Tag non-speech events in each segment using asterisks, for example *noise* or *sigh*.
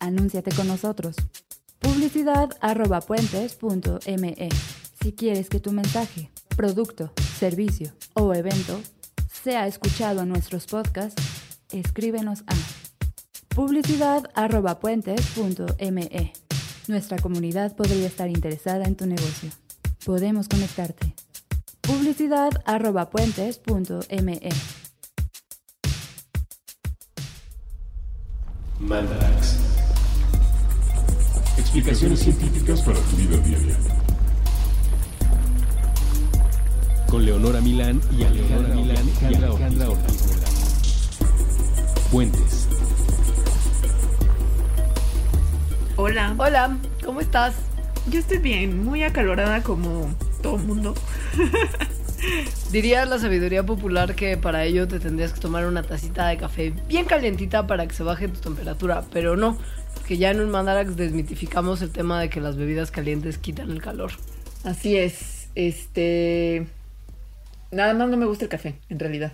Anúnciate con nosotros. Publicidad arroba puentes.me. Si quieres que tu mensaje, producto, servicio o evento sea escuchado en nuestros podcasts, escríbenos a publicidad arroba puentes.me. Nuestra comunidad podría estar interesada en tu negocio. Podemos conectarte. Publicidad arroba puentes.me. Mandarax. Explicaciones científicas para tu vida diaria. Con Leonora Milán y Alejandra Milán y Alejandra Ortiz. Puentes. Hola, Hola, ¿cómo estás? yo estoy bien, muy acalorada como todo el mundo. *laughs* Diría la sabiduría popular que para ello te tendrías que tomar una tacita de café bien calientita para que se baje tu temperatura, pero no, porque ya en un Mandarax desmitificamos el tema de que las bebidas calientes quitan el calor. Así es, este... Nada más no me gusta el café, en realidad.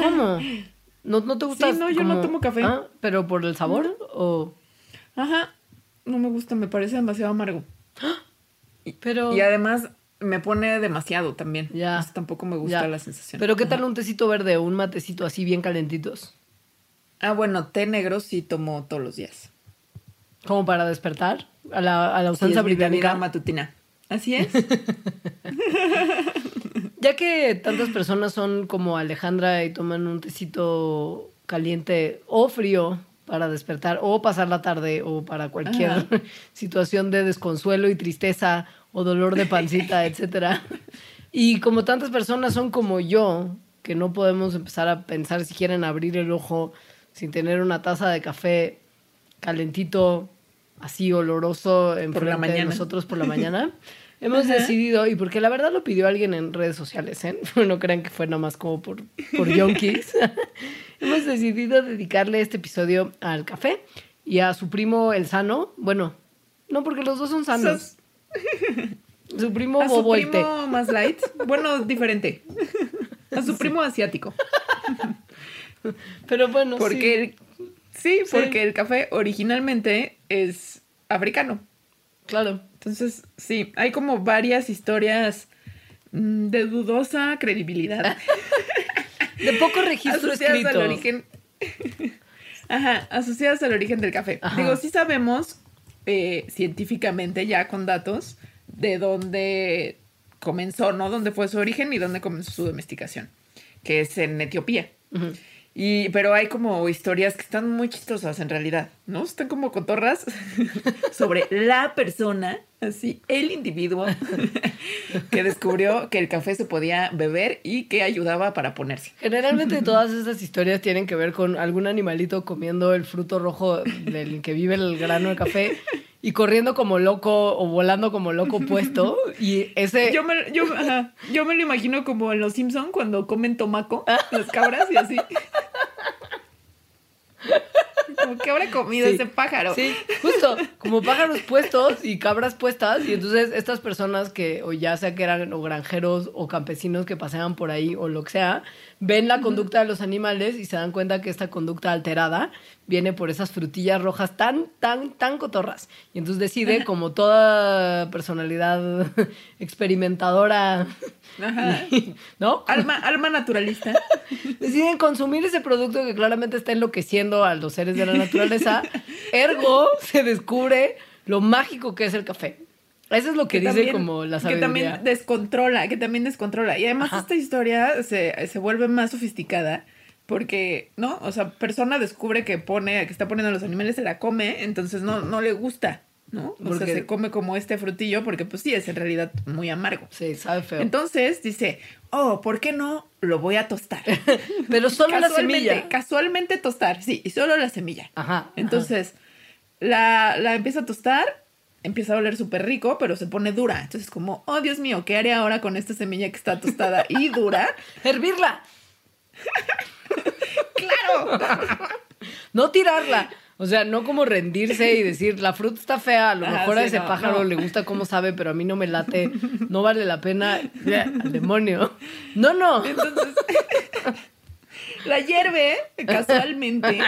¿Cómo? *laughs* ¿No, no te gusta? Sí, no, yo no tomo café. ¿Ah? ¿Pero por el sabor o...? Ajá, no me gusta, me parece demasiado amargo. *gasps* Pero... Y además me pone demasiado también. Ya. Entonces, tampoco me gusta Ya. la sensación. Pero ¿qué tal un tecito verde o un matecito así bien calentitos? Ah, bueno, té negro sí tomo todos los días. Como para despertar a la, a la Sí, usanza británica. matutina. Así es. *laughs* Ya que tantas personas son como Alejandra y toman un tecito caliente o frío para despertar o pasar la tarde o para cualquier Ajá. *laughs* situación de desconsuelo y tristeza o dolor de pancita, *laughs* etcétera. Y como tantas personas son como yo, que no podemos empezar a pensar si quieren abrir el ojo sin tener una taza de café calentito, así oloroso en Por la de mañana. nosotros por la *laughs* mañana. Hemos decidido, y porque la verdad lo pidió alguien en redes sociales, ¿eh? *laughs* no crean que fue nada más como por, por yonkis. *laughs* Hemos decidido dedicarle este episodio al café y a su primo el sano. Bueno, no, porque los dos son sanos. Su primo A su Bobo el té. primo más light. Bueno, diferente. A su primo asiático. Pero bueno, Porque sí, el, sí, Sí. porque el café originalmente es africano. claro. Entonces, sí, hay como varias historias mm, de dudosa credibilidad. *laughs* De poco registro asociadas escrito. al origen. *laughs* Ajá, asociadas al origen del café. Ajá. Digo, sí sabemos eh, científicamente ya con datos de dónde comenzó, ¿no? Dónde fue su origen y dónde comenzó su domesticación, que es en Etiopía. Y, pero hay como historias que están muy chistosas en realidad, ¿no? Están como cotorras *laughs* sobre la persona, así, el individuo *laughs* que descubrió que el café se podía beber y que ayudaba para ponerse. Generalmente *laughs* todas esas historias tienen que ver con algún animalito comiendo el fruto rojo del que vive el grano de café y corriendo como loco o volando como loco puesto. Y ese... Yo me, yo, ajá, yo me lo imagino como en Los Simpson cuando comen tomaco, las cabras y así. Como que habrá comido Sí. ese pájaro. Sí, justo, como pájaros puestos y cabras puestas. Y entonces estas personas que, o ya sea que eran o granjeros o campesinos que paseaban por ahí o lo que sea, ven la conducta de los animales y se dan cuenta que esta conducta alterada viene por esas frutillas rojas tan, tan, tan cotorras. Y entonces decide, como toda personalidad *laughs* experimentadora, Ajá. *laughs* ¿no? Alma, alma naturalista. *laughs* deciden consumir ese producto que claramente está enloqueciendo a los seres de la naturaleza. Ergo, se descubre lo mágico que es el café. Eso es lo que, dice también- como la Que sabiduría. también descontrola, que también descontrola. Y además Ajá. esta historia se, se vuelve más sofisticada porque, ¿no? O sea, persona descubre que pone, que está poniendo a los animales, se la come, entonces no, no le gusta, ¿no? O Porque- sea, se come como este frutillo porque pues sí, es en realidad muy amargo. Sí, sabe feo. Entonces dice, oh, ¿por qué no lo voy a tostar? *laughs* Pero solo la semilla. casualmente tostar, sí, y solo la semilla. Ajá. ajá. Entonces, la, la empieza a tostar, empieza a oler súper rico, pero se pone dura. Entonces, como, oh Dios mío, ¿qué haré ahora con esta semilla que está tostada y dura? *laughs* hervirla. *laughs* ¡Claro! *laughs* No tirarla. O sea, no como rendirse y decir, la fruta está fea, a lo Ajá, mejor a ese no, pájaro no. le gusta cómo sabe, pero a mí no me late, no vale la pena. Al demonio. No, no. Entonces, la hierve casualmente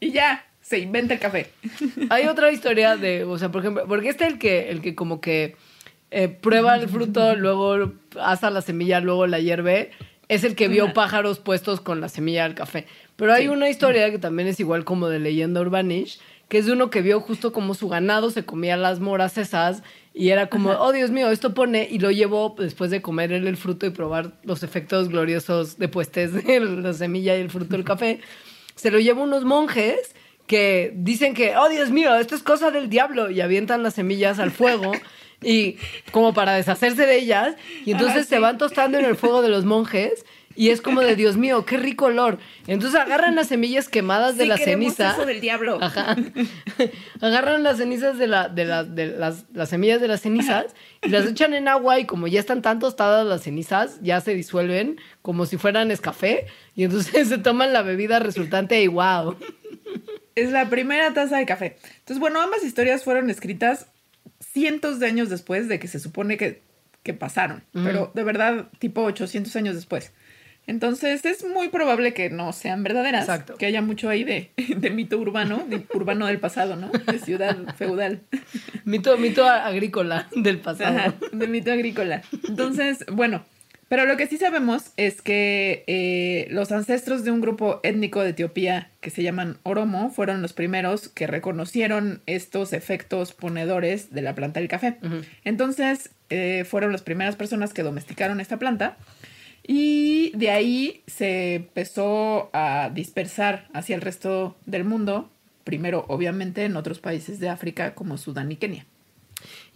y ya, se inventa el café. *laughs* Hay otra historia de, o sea, por ejemplo, porque este es el que, el que como que eh, prueba el fruto, luego asa la semilla, luego la hierve, es el que vio pájaros puestos con la semilla del café. Pero hay Sí. una historia que también es igual como de leyenda urbanish, que es de uno que vio justo como su ganado se comía las moras esas y era como, oh Dios mío, esto pone, y lo llevó después de comer él el fruto y probar los efectos gloriosos de puestes de la semilla y el fruto del café, se lo lleva unos monjes que dicen que, oh Dios mío, esto es cosa del diablo, y avientan las semillas al fuego. Y como para deshacerse de ellas, y entonces Ah, se van tostando en el fuego de los monjes, y es como de Dios mío, qué rico olor. Entonces agarran las semillas quemadas de la ceniza. eso del diablo. Ajá. *laughs* Agarran las cenizas de, la, de, la- de las, las semillas de las cenizas y las echan en agua y como ya están tan tostadas las cenizas, ya se disuelven como si fueran escafé y entonces *laughs* se toman la bebida resultante y wow. Es la primera taza de café. Entonces, bueno, ambas historias fueron escritas cientos de años después de que se supone que, que pasaron, pero de verdad, tipo 800 años después. Entonces, es muy probable que no sean verdaderas, Exacto. que haya mucho ahí de, *laughs* de mito urbano, de urbano del pasado, ¿no? De ciudad feudal. Mito, mito agrícola del pasado. Ajá, de mito agrícola. Entonces, bueno, pero lo que sí sabemos es que eh, los ancestros de un grupo étnico de Etiopía que se llaman Oromo fueron los primeros que reconocieron estos efectos ponedores de la planta del café. Entonces, eh, fueron las primeras personas que domesticaron esta planta. Y de ahí se empezó a dispersar hacia el resto del mundo, primero obviamente en otros países de África como Sudán y Kenia.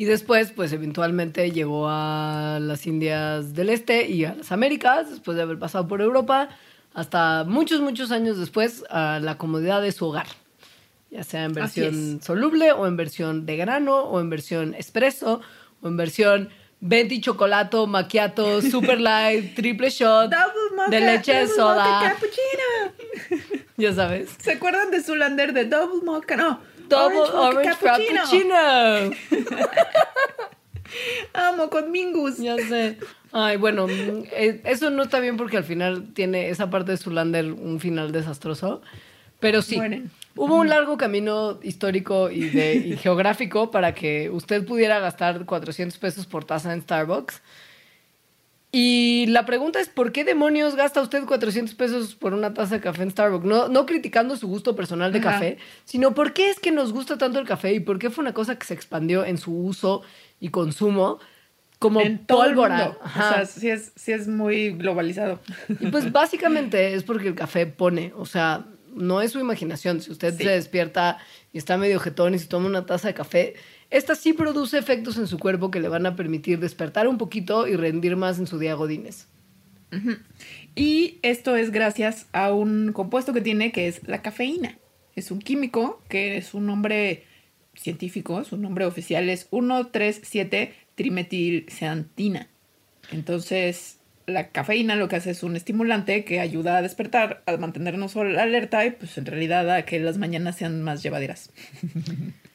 Y después, pues eventualmente llegó a las Indias del Este y a las Américas, después de haber pasado por Europa, hasta muchos, muchos años después, a la comodidad de su hogar. Ya sea en versión soluble, o en versión de grano, o en versión espresso, o en versión venti chocolato, macchiato, *laughs* super light, triple shot, Double mocha, de leche de double soda. mocha cappuccino. *laughs* Ya sabes. ¿Se acuerdan de Zulander de Double Mocha? No. Double Mocha orange, frappuccino. *laughs* Amo con Mingus. Ya sé. Ay, bueno, eh, eso no está bien porque al final tiene esa parte de Zulander un final desastroso. Pero sí, Mueren. hubo un largo camino histórico y, de, y geográfico para que usted pudiera gastar 400 pesos por taza en Starbucks. Y la pregunta es, ¿por qué demonios gasta usted 400 pesos por una taza de café en Starbucks? No, no criticando su gusto personal de Ajá. café, sino por qué es que nos gusta tanto el café y por qué fue una cosa que se expandió en su uso y consumo como en todo el pólvora. O sea, sí es, sí es muy globalizado. Y pues *laughs* básicamente es porque el café pone, o sea, no es su imaginación. Si usted Sí. se despierta y está medio jetón y se toma una taza de café, esta sí produce efectos en su cuerpo que le van a permitir despertar un poquito y rendir más en su día godines. Y esto es gracias a un compuesto que tiene que es la cafeína. Es un químico que es un nombre científico, su nombre oficial es 137 trimetilxantina. Entonces, la cafeína lo que hace es un estimulante que ayuda a despertar, a mantenernos alerta y pues en realidad a que las mañanas sean más llevaderas. *laughs*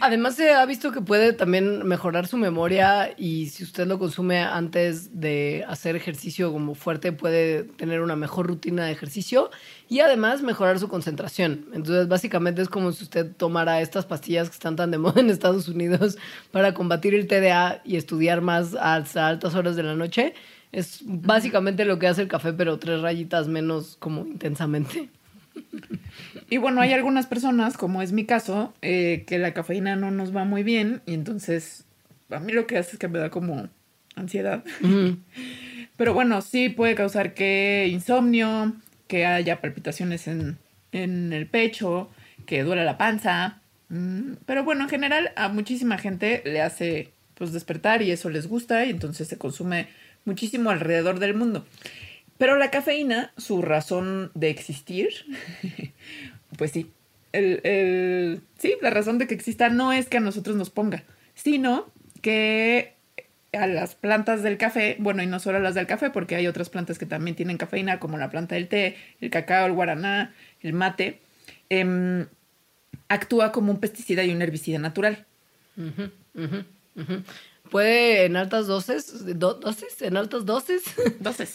Además se ha visto que puede también mejorar su memoria y si usted lo consume antes de hacer ejercicio como fuerte puede tener una mejor rutina de ejercicio y además mejorar su concentración. Entonces básicamente es como si usted tomara estas pastillas que están tan de moda en Estados Unidos *laughs* para combatir el TDA y estudiar más hasta altas horas de la noche. Es básicamente lo que hace el café pero tres rayitas menos como intensamente. Y bueno, hay algunas personas, como es mi caso, eh, que la cafeína no nos va muy bien y entonces a mí lo que hace es que me da como ansiedad. *laughs* Pero bueno, sí puede causar que insomnio, que haya palpitaciones en, en el pecho, que duela la panza. Mm, Pero bueno, en general a muchísima gente le hace pues despertar y eso les gusta y entonces se consume muchísimo alrededor del mundo. Pero la cafeína, su razón de existir, *laughs* pues sí, el, el- sí, la razón de que exista no es que a nosotros nos ponga, sino que a las plantas del café, bueno, y no solo a las del café, porque hay otras plantas que también tienen cafeína, como la planta del té, el cacao, el guaraná, el mate, em, actúa como un pesticida y un herbicida natural. Ujú, ujú, ujú. Puede en altas dosis, do- dosis, en altas *laughs* dosis,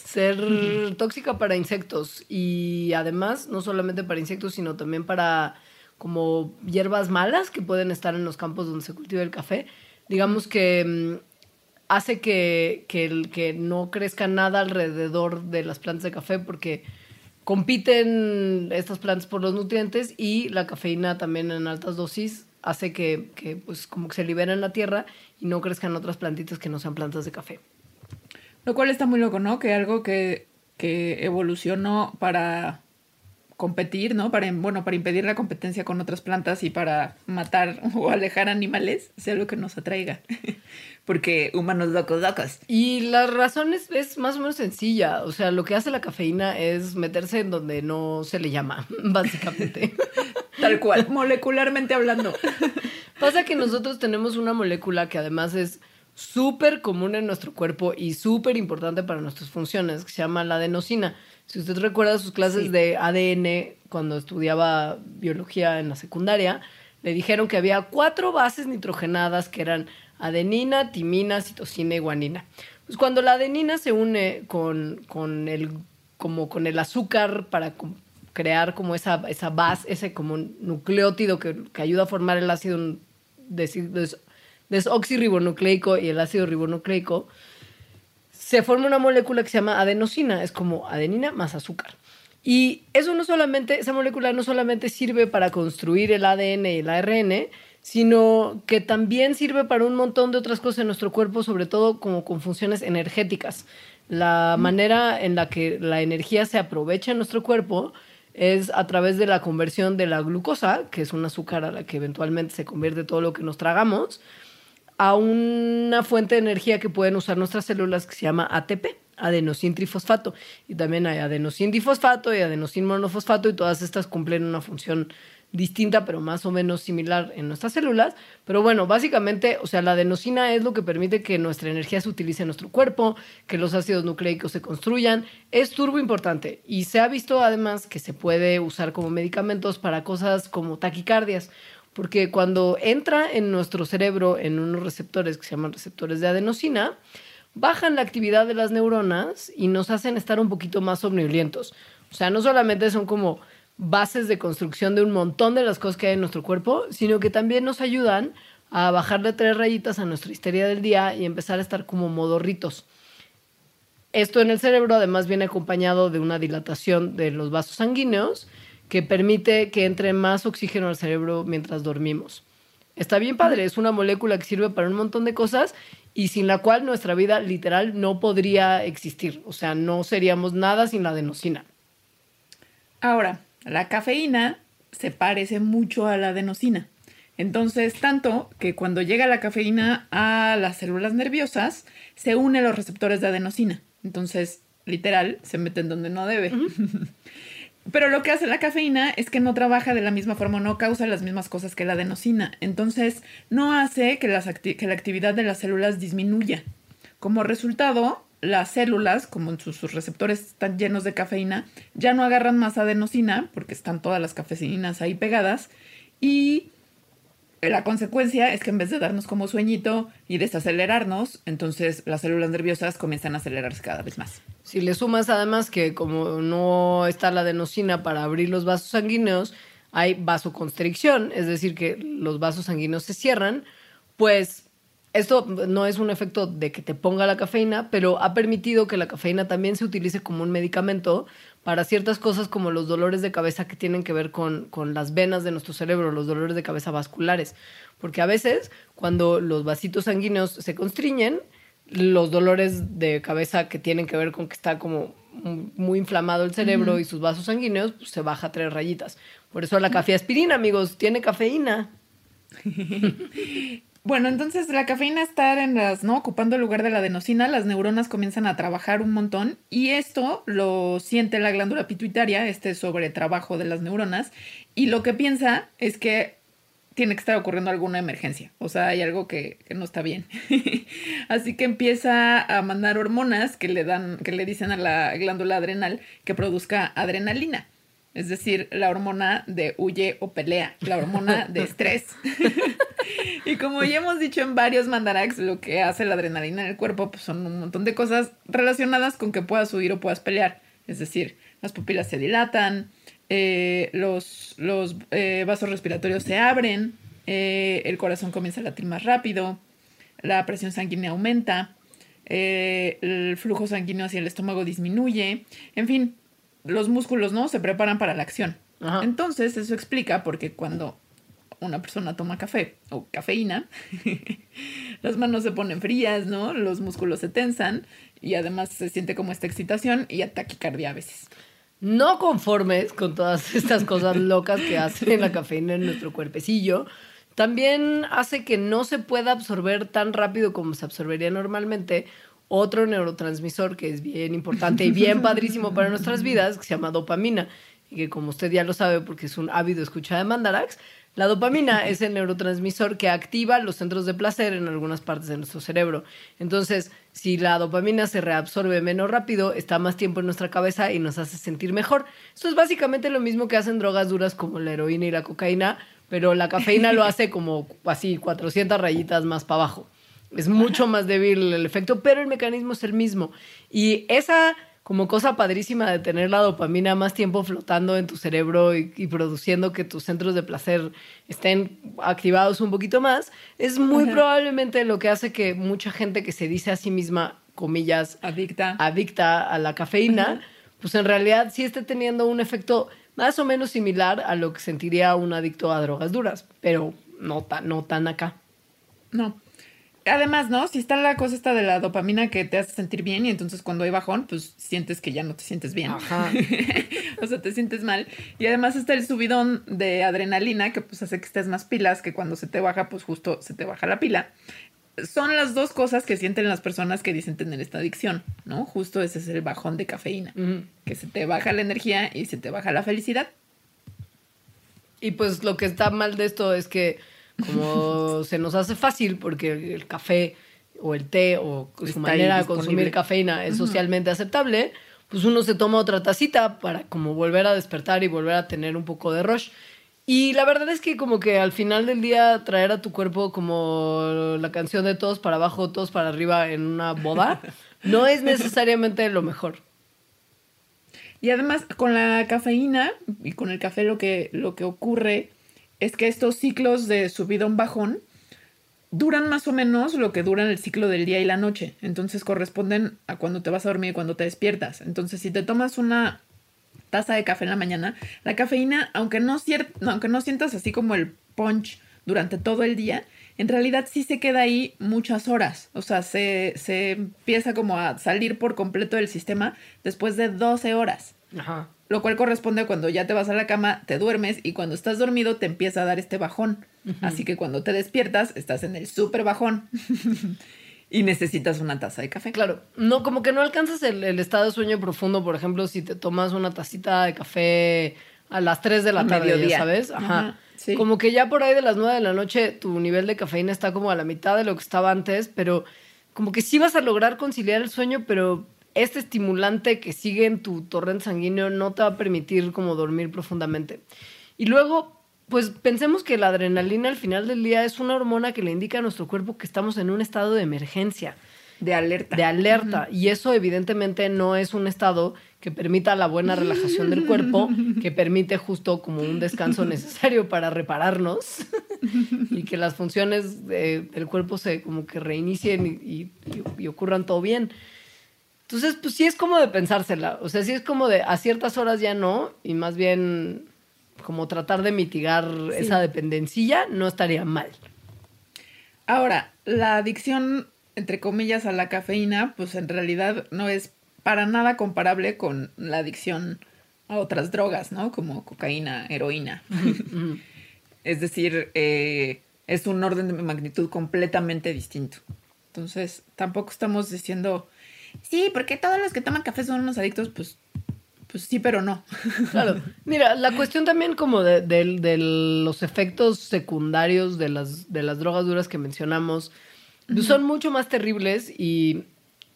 ser tóxica para insectos y además no solamente para insectos, sino también para como hierbas malas que pueden estar en los campos donde se cultiva el café. Digamos que mm, hace que, que, que no crezca nada alrededor de las plantas de café porque compiten estas plantas por los nutrientes y la cafeína también en altas dosis hace que, que, pues como que se libera en la tierra y no crezcan otras plantitas que no sean plantas de café. Lo cual está muy loco, ¿no? Que algo que, que evolucionó para competir, ¿no? Para, bueno, para impedir la competencia con otras plantas y para matar *laughs* o alejar animales, sea lo que nos atraiga. *laughs* Porque humanos locos, locos. Y la razón es, es más o menos sencilla. O sea, lo que hace la cafeína es meterse en donde no se le llama, *laughs* básicamente. Tal cual, molecularmente hablando. Pasa que nosotros tenemos una molécula que además es súper común en nuestro cuerpo y súper importante para nuestras funciones, que se llama la adenosina. Si usted recuerda sus clases Sí. de ADN cuando estudiaba biología en la secundaria, le dijeron que había cuatro bases nitrogenadas que eran adenina, timina, citosina y guanina. Pues cuando la adenina se une con, con el, como con el azúcar para crear como esa, esa base, ese como nucleótido que, que ayuda a formar el ácido desi- des- desoxirribonucleico y el ácido ribonucleico, se forma una molécula que se llama adenosina, es como adenina más azúcar. Y eso no solamente, esa molécula no solamente sirve para construir el ADN y el ARN, sino que también sirve para un montón de otras cosas en nuestro cuerpo, sobre todo como con funciones energéticas. La manera en la que la energía se aprovecha en nuestro cuerpo es a través de la conversión de la glucosa, que es un azúcar a la que eventualmente se convierte todo lo que nos tragamos, a una fuente de energía que pueden usar nuestras células que se llama ATP, adenosin trifosfato. Y también hay adenosin difosfato y adenosin monofosfato y todas estas cumplen una función distinta pero más o menos similar en nuestras células. Pero bueno, básicamente, o sea, la adenosina es lo que permite que nuestra energía se utilice en nuestro cuerpo, que los ácidos nucleicos se construyan. Es turbo importante y se ha visto además que se puede usar como medicamentos para cosas como taquicardias. Porque cuando entra en nuestro cerebro en unos receptores que se llaman receptores de adenosina, bajan la actividad de las neuronas y nos hacen estar un poquito más somnolientos. O sea, no solamente son como bases de construcción de un montón de las cosas que hay en nuestro cuerpo, sino que también nos ayudan a bajarle tres rayitas a nuestra histeria del día y empezar a estar como modorritos. Esto en el cerebro además viene acompañado de una dilatación de los vasos sanguíneos que permite que entre más oxígeno al cerebro mientras dormimos. Está bien padre, es una molécula que sirve para un montón de cosas y sin la cual nuestra vida literal no podría existir. O sea, no seríamos nada sin la adenosina. Ahora, la cafeína se parece mucho a la adenosina. Entonces, tanto que cuando llega la cafeína a las células nerviosas, se une a los receptores de adenosina. Entonces, literal, se mete en donde no debe. *laughs* Pero lo que hace la cafeína es que no trabaja de la misma forma, no causa las mismas cosas que la adenosina. Entonces, no hace que, las acti- que la actividad de las células disminuya. Como resultado, las células, como sus receptores están llenos de cafeína, ya no agarran más adenosina, porque están todas las cafeínas ahí pegadas, y la consecuencia es que en vez de darnos como sueñito y desacelerarnos, entonces las células nerviosas comienzan a acelerarse cada vez más. Si le sumas además que como no está la adenosina para abrir los vasos sanguíneos, hay vasoconstricción, es decir, que los vasos sanguíneos se cierran, pues esto no es un efecto de que te ponga la cafeína, pero ha permitido que la cafeína también se utilice como un medicamento para ciertas cosas como los dolores de cabeza que tienen que ver con, con las venas de nuestro cerebro, los dolores de cabeza vasculares. Porque a veces cuando los vasitos sanguíneos se constriñen, los dolores de cabeza que tienen que ver con que está como muy inflamado el cerebro y sus vasos sanguíneos, pues se baja tres rayitas. Por eso la cafeaspirina, amigos, tiene cafeína. *laughs* Bueno, entonces la cafeína está en las, ¿no? Ocupando el lugar de la adenosina, las neuronas comienzan a trabajar un montón y esto lo siente la glándula pituitaria, este sobretrabajo de las neuronas, y lo que piensa es que tiene que estar ocurriendo alguna emergencia, o sea, hay algo que, que no está bien. *laughs* Así que empieza a mandar hormonas que le dan, que le dicen a la glándula adrenal que produzca adrenalina. Es decir, la hormona de huye o pelea, la hormona de estrés. *laughs* *laughs* y como ya hemos dicho en varios mandarax, lo que hace la adrenalina en el cuerpo pues son un montón de cosas relacionadas con que puedas huir o puedas pelear. Es decir, las pupilas se dilatan, eh, los, los eh, vasos respiratorios se abren, eh, el corazón comienza a latir más rápido, la presión sanguínea aumenta, el flujo sanguíneo hacia el estómago disminuye, en fin, los músculos no se preparan para la acción. Ajá. Entonces, eso explica porque cuando una persona toma café o cafeína, *laughs* las manos se ponen frías, ¿no? Los músculos se tensan y además se siente como esta excitación y taquicardia a veces. No conformes con todas estas cosas locas que hace la cafeína en nuestro cuerpecillo, también hace que no se pueda absorber tan rápido como se absorbería normalmente otro neurotransmisor que es bien importante y bien *laughs* padrísimo para nuestras vidas, que se llama dopamina. Y que como usted ya lo sabe porque es un ávido escucha de Mandarax, la dopamina es el neurotransmisor que activa los centros de placer en algunas partes de nuestro cerebro. Entonces, si la dopamina se reabsorbe menos rápido, está más tiempo en nuestra cabeza y nos hace sentir mejor. Esto es básicamente lo mismo que hacen drogas duras como la heroína y la cocaína, pero la cafeína lo hace como así 400 rayitas más para abajo. Es mucho más débil el efecto, pero el mecanismo es el mismo. Y esa como cosa padrísima de tener la dopamina más tiempo flotando en tu cerebro y, y produciendo que tus centros de placer estén activados un poquito más, es muy Ajá. probablemente lo que hace que mucha gente que se dice a sí misma, comillas, Adicta. adicta a la cafeína, pues en realidad sí esté teniendo un efecto más o menos similar a lo que sentiría un adicto a drogas duras, pero no tan, no tan acá. No. Además, ¿no? Si está la cosa esta de la dopamina que te hace sentir bien y entonces cuando hay bajón, pues sientes que ya no te sientes bien. Ajá. *laughs* o sea, te sientes mal. Y además está el subidón de adrenalina que pues hace que estés más pilas, que cuando se te baja, pues justo se te baja la pila. Son las dos cosas que sienten las personas que dicen tener esta adicción, ¿no? Justo ese es el bajón de cafeína. Que se te baja la energía y se te baja la felicidad. Y pues lo que está mal de esto es que como se nos hace fácil porque el café o el té o su Está manera de consumir cafeína es socialmente aceptable, pues uno se toma otra tacita para como volver a despertar y volver a tener un poco de rush. Y la verdad es que como que al final del día traer a tu cuerpo como la canción de todos para abajo, todos para arriba en una boda, *laughs* no es necesariamente lo mejor. Y además, con la cafeína y con el café lo que, lo que ocurre es que estos ciclos de subidón bajón duran más o menos lo que duran el ciclo del día y la noche. Entonces corresponden a cuando te vas a dormir y cuando te despiertas. Entonces, si te tomas una taza de café en la mañana, la cafeína, aunque no, aunque no sientas así como el punch durante todo el día, en realidad sí se queda ahí muchas horas. O sea, se, se empieza como a salir por completo del sistema después de 12 horas. Ajá. Lo cual corresponde a cuando ya te vas a la cama, te duermes y cuando estás dormido te empieza a dar este bajón. Así que cuando te despiertas, estás en el súper bajón *laughs* y necesitas una taza de café. Claro, no, como que no alcanzas el, el estado de sueño profundo, por ejemplo, si te tomas una tacita de café a las 3 de la tarde, ya. ¿sabes? Ajá. Ajá, sí. Como que ya por ahí de las 9 de la noche tu nivel de cafeína está como a la mitad de lo que estaba antes, pero como que sí vas a lograr conciliar el sueño, pero este estimulante que sigue en tu torrente sanguíneo no te va a permitir como dormir profundamente. Y luego, pues pensemos que la adrenalina al final del día es una hormona que le indica a nuestro cuerpo que estamos en un estado de emergencia De alerta. de alerta. Y eso evidentemente no es un estado que permita la buena relajación del cuerpo, *laughs* que permite justo como un descanso necesario para repararnos *laughs* y que las funciones de- del cuerpo se como que reinicien y, y- y ocurran todo bien. Entonces, pues sí es como de pensársela. O sea, sí es como de a ciertas horas ya no, y más bien como tratar de mitigar esa dependencilla no estaría mal. Ahora, la adicción, entre comillas, a la cafeína, pues en realidad no es para nada comparable con la adicción a otras drogas, ¿no? Como cocaína, heroína. *laughs* es decir, eh, es un orden de magnitud completamente distinto. Entonces, tampoco estamos diciendo, sí, porque todos los que toman café son unos adictos, pues, pues sí, pero no. *laughs* Claro. Mira, la cuestión también como de, de- de los efectos secundarios de las, de las drogas duras que mencionamos pues son mucho más terribles y...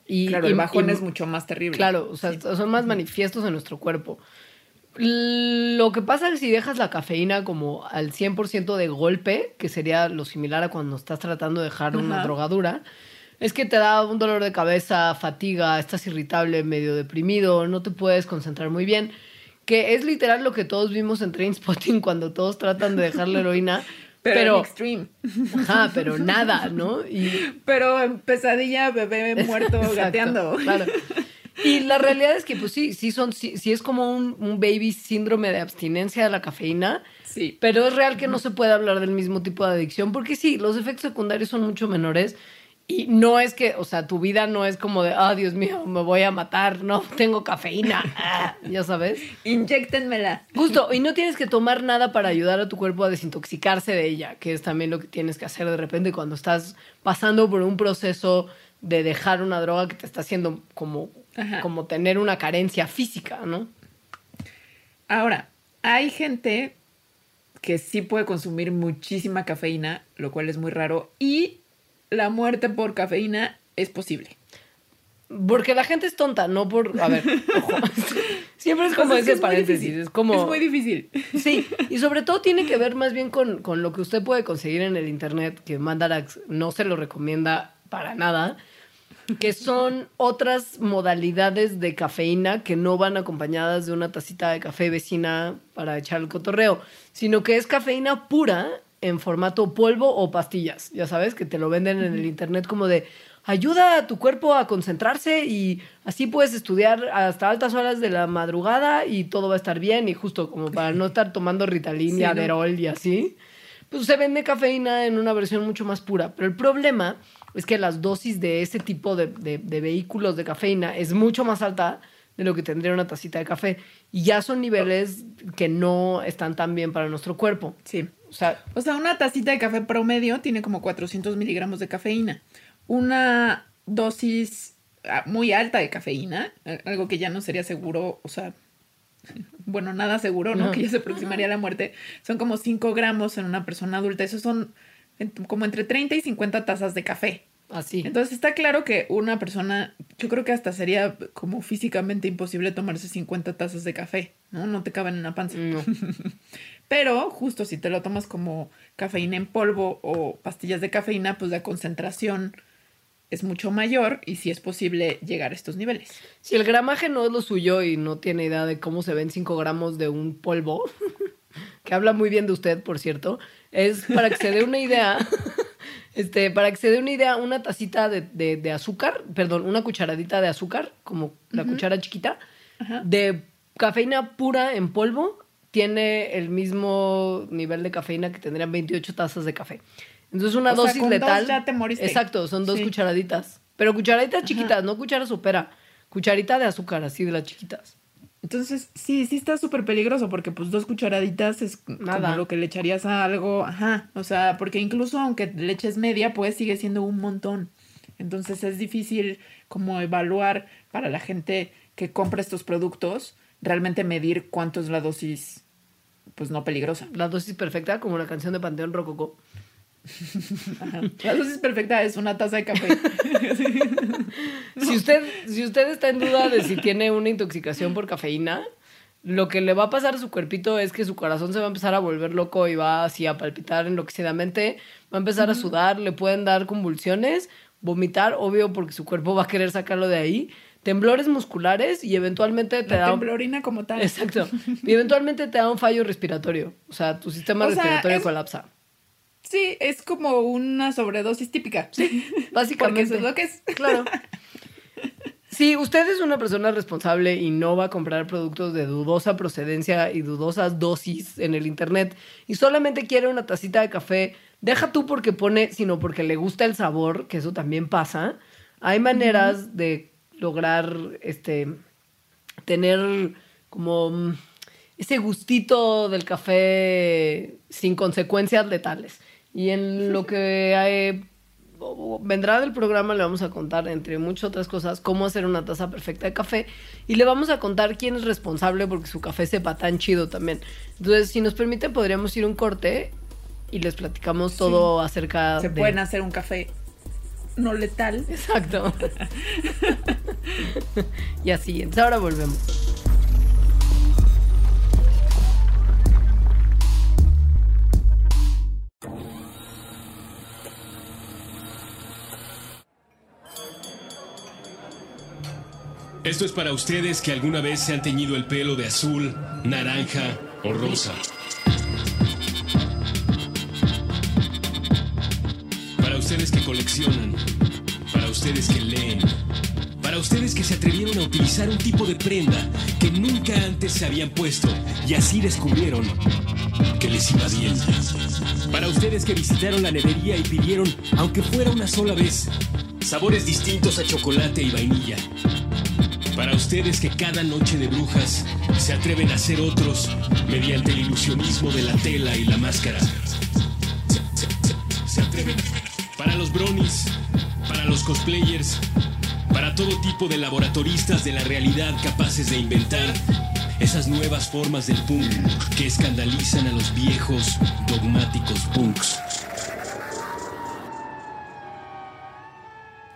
y claro, y- el bajón y- es mucho más terrible. Claro, o sea, son más manifiestos en nuestro cuerpo. Lo que pasa es que si dejas la cafeína como al 100% de golpe, que sería lo similar a cuando estás tratando de dejar una drogadura, es que te da un dolor de cabeza, fatiga, estás irritable, medio deprimido, no te puedes concentrar muy bien. que es literal lo que todos vimos en Trainspotting *laughs* cuando todos tratan de dejar la heroína. Pero, *laughs* Pero, en extreme. *laughs* ajá, pero nada, ¿no? Y Pero en pesadilla, bebé muerto Exacto, gateando. Claro. Y la realidad es que, pues sí, sí, son, sí, sí es como un, un baby síndrome de abstinencia de la cafeína, Sí. pero es real que no se puede hablar del mismo tipo de adicción, porque sí, los efectos secundarios son mucho menores. Y no es que, o sea, tu vida no es como de, ah, Dios mío, me voy a matar, no, *laughs* tengo cafeína, ah, ya sabes. Inyéctenmela. Justo, y no tienes que tomar nada para ayudar a tu cuerpo a desintoxicarse de ella, que es también lo que tienes que hacer de repente cuando estás pasando por un proceso de dejar una droga que te está haciendo como, Ajá. como tener una carencia física, ¿no? Ahora, hay gente que sí puede consumir muchísima cafeína, lo cual es muy raro, y la muerte por cafeína es posible. Porque la gente es tonta, no por... A ver, *laughs* ojo. *laughs* Siempre es como sea, es ese es paréntesis, difícil. es como... Es muy difícil. Sí, *laughs* y sobre todo tiene que ver más bien con, con lo que usted puede conseguir en el internet, que Mandarax no se lo recomienda para nada, que son otras modalidades de cafeína que no van acompañadas de una tacita de café vecina para echar el cotorreo, sino que es cafeína pura en formato polvo o pastillas, ya sabes, que te lo venden en el internet como de ayuda a tu cuerpo a concentrarse y así puedes estudiar hasta altas horas de la madrugada y todo va a estar bien y justo como para no estar tomando Ritalin Sí, y ¿no? Adderall y así, pues se vende cafeína en una versión mucho más pura. Pero el problema es que las dosis de ese tipo de, de- de vehículos de cafeína es mucho más alta de lo que tendría una tacita de café. Y ya son niveles que no están tan bien para nuestro cuerpo. Sí. O sea, O sea, una tacita de café promedio tiene como 400 miligramos de cafeína. Una dosis ah, muy alta de cafeína, algo que ya no sería seguro, o sea, *laughs* bueno, nada seguro, ¿no? No. Que ya se aproximaría a la muerte. Son como 5 gramos en una persona adulta. Esos son como entre 30 y 50 tazas de café. así. Entonces está claro que una persona, yo creo que hasta sería como físicamente imposible tomarse 50 tazas de café, ¿no? No te caben en la panza. No. *laughs* Pero justo si te lo tomas como cafeína en polvo o pastillas de cafeína, pues la concentración es mucho mayor y sí es posible llegar a estos niveles. Si el gramaje no es lo suyo y no tiene idea de cómo se ven 5 gramos de un polvo, *laughs* que habla muy bien de usted, por cierto, es para que se dé una idea, *laughs* este, para que se dé una idea, una tacita de, de- de azúcar, perdón, una cucharadita de azúcar, como la cuchara chiquita, Ajá. de cafeína pura en polvo, tiene el mismo nivel de cafeína que tendrían 28 tazas de café. Entonces una O sea, dosis con dos letal. ya te moriste. Exacto, son dos Sí. cucharaditas. Pero cucharaditas chiquitas, no cuchara supera. Cucharita de azúcar, así de las chiquitas. Entonces, sí, sí está súper peligroso porque pues dos cucharaditas es Nada. como lo que le echarías a algo, ajá, o sea, porque incluso aunque le eches media, pues sigue siendo un montón. Entonces es difícil como evaluar para la gente que compra estos productos, realmente medir cuánto es la dosis, pues no peligrosa. La dosis perfecta, como la canción de Panteón Rococó. Ajá. La dosis perfecta es una taza de café. *laughs* Si, usted, si usted está en duda de si tiene una intoxicación por cafeína, lo que le va a pasar a su cuerpito es que su corazón se va a empezar a volver loco y va así a palpitar enloquecidamente, va a empezar a sudar, le pueden dar convulsiones, vomitar, obvio, porque su cuerpo va a querer sacarlo de ahí, temblores musculares y eventualmente te La da... temblorina como tal. Exacto. *laughs* Y eventualmente te da un fallo respiratorio. O sea, tu sistema O sea, respiratorio es- colapsa. Sí, es como una sobredosis típica. Sí, *laughs* porque Básicamente. eso es lo que es. Claro. *laughs* Si usted es una persona responsable y no va a comprar productos de dudosa procedencia y dudosas dosis en el internet y solamente quiere una tacita de café, deja tú porque pone, sino porque le gusta el sabor, que eso también pasa. Hay maneras de lograr este tener como mm, ese gustito del café sin consecuencias letales. Y en lo que eh, o- o vendrá del programa le vamos a contar, entre muchas otras cosas, cómo hacer una taza perfecta de café. Y le vamos a contar quién es responsable porque su café sepa tan chido también. Entonces, si nos permite, podríamos ir un corte y les platicamos todo acerca Se de... pueden hacer un café no letal. Exacto. y así, entonces ahora volvemos. Esto es para ustedes que alguna vez se han teñido el pelo de azul, naranja o rosa. Ustedes que coleccionan. Para ustedes que leen. Para ustedes que se atrevieron a utilizar un tipo de prenda que nunca antes se habían puesto y así descubrieron que les iba bien. Para ustedes que visitaron la nevería y pidieron, aunque fuera una sola vez, sabores distintos a chocolate y vainilla. Para ustedes que cada noche de brujas se atreven a ser otros mediante el ilusionismo de la tela y la máscara. Se atreven. Bronies, para los cosplayers, para todo tipo de laboratoristas de la realidad capaces de inventar esas nuevas formas del punk que escandalizan a los viejos dogmáticos punks.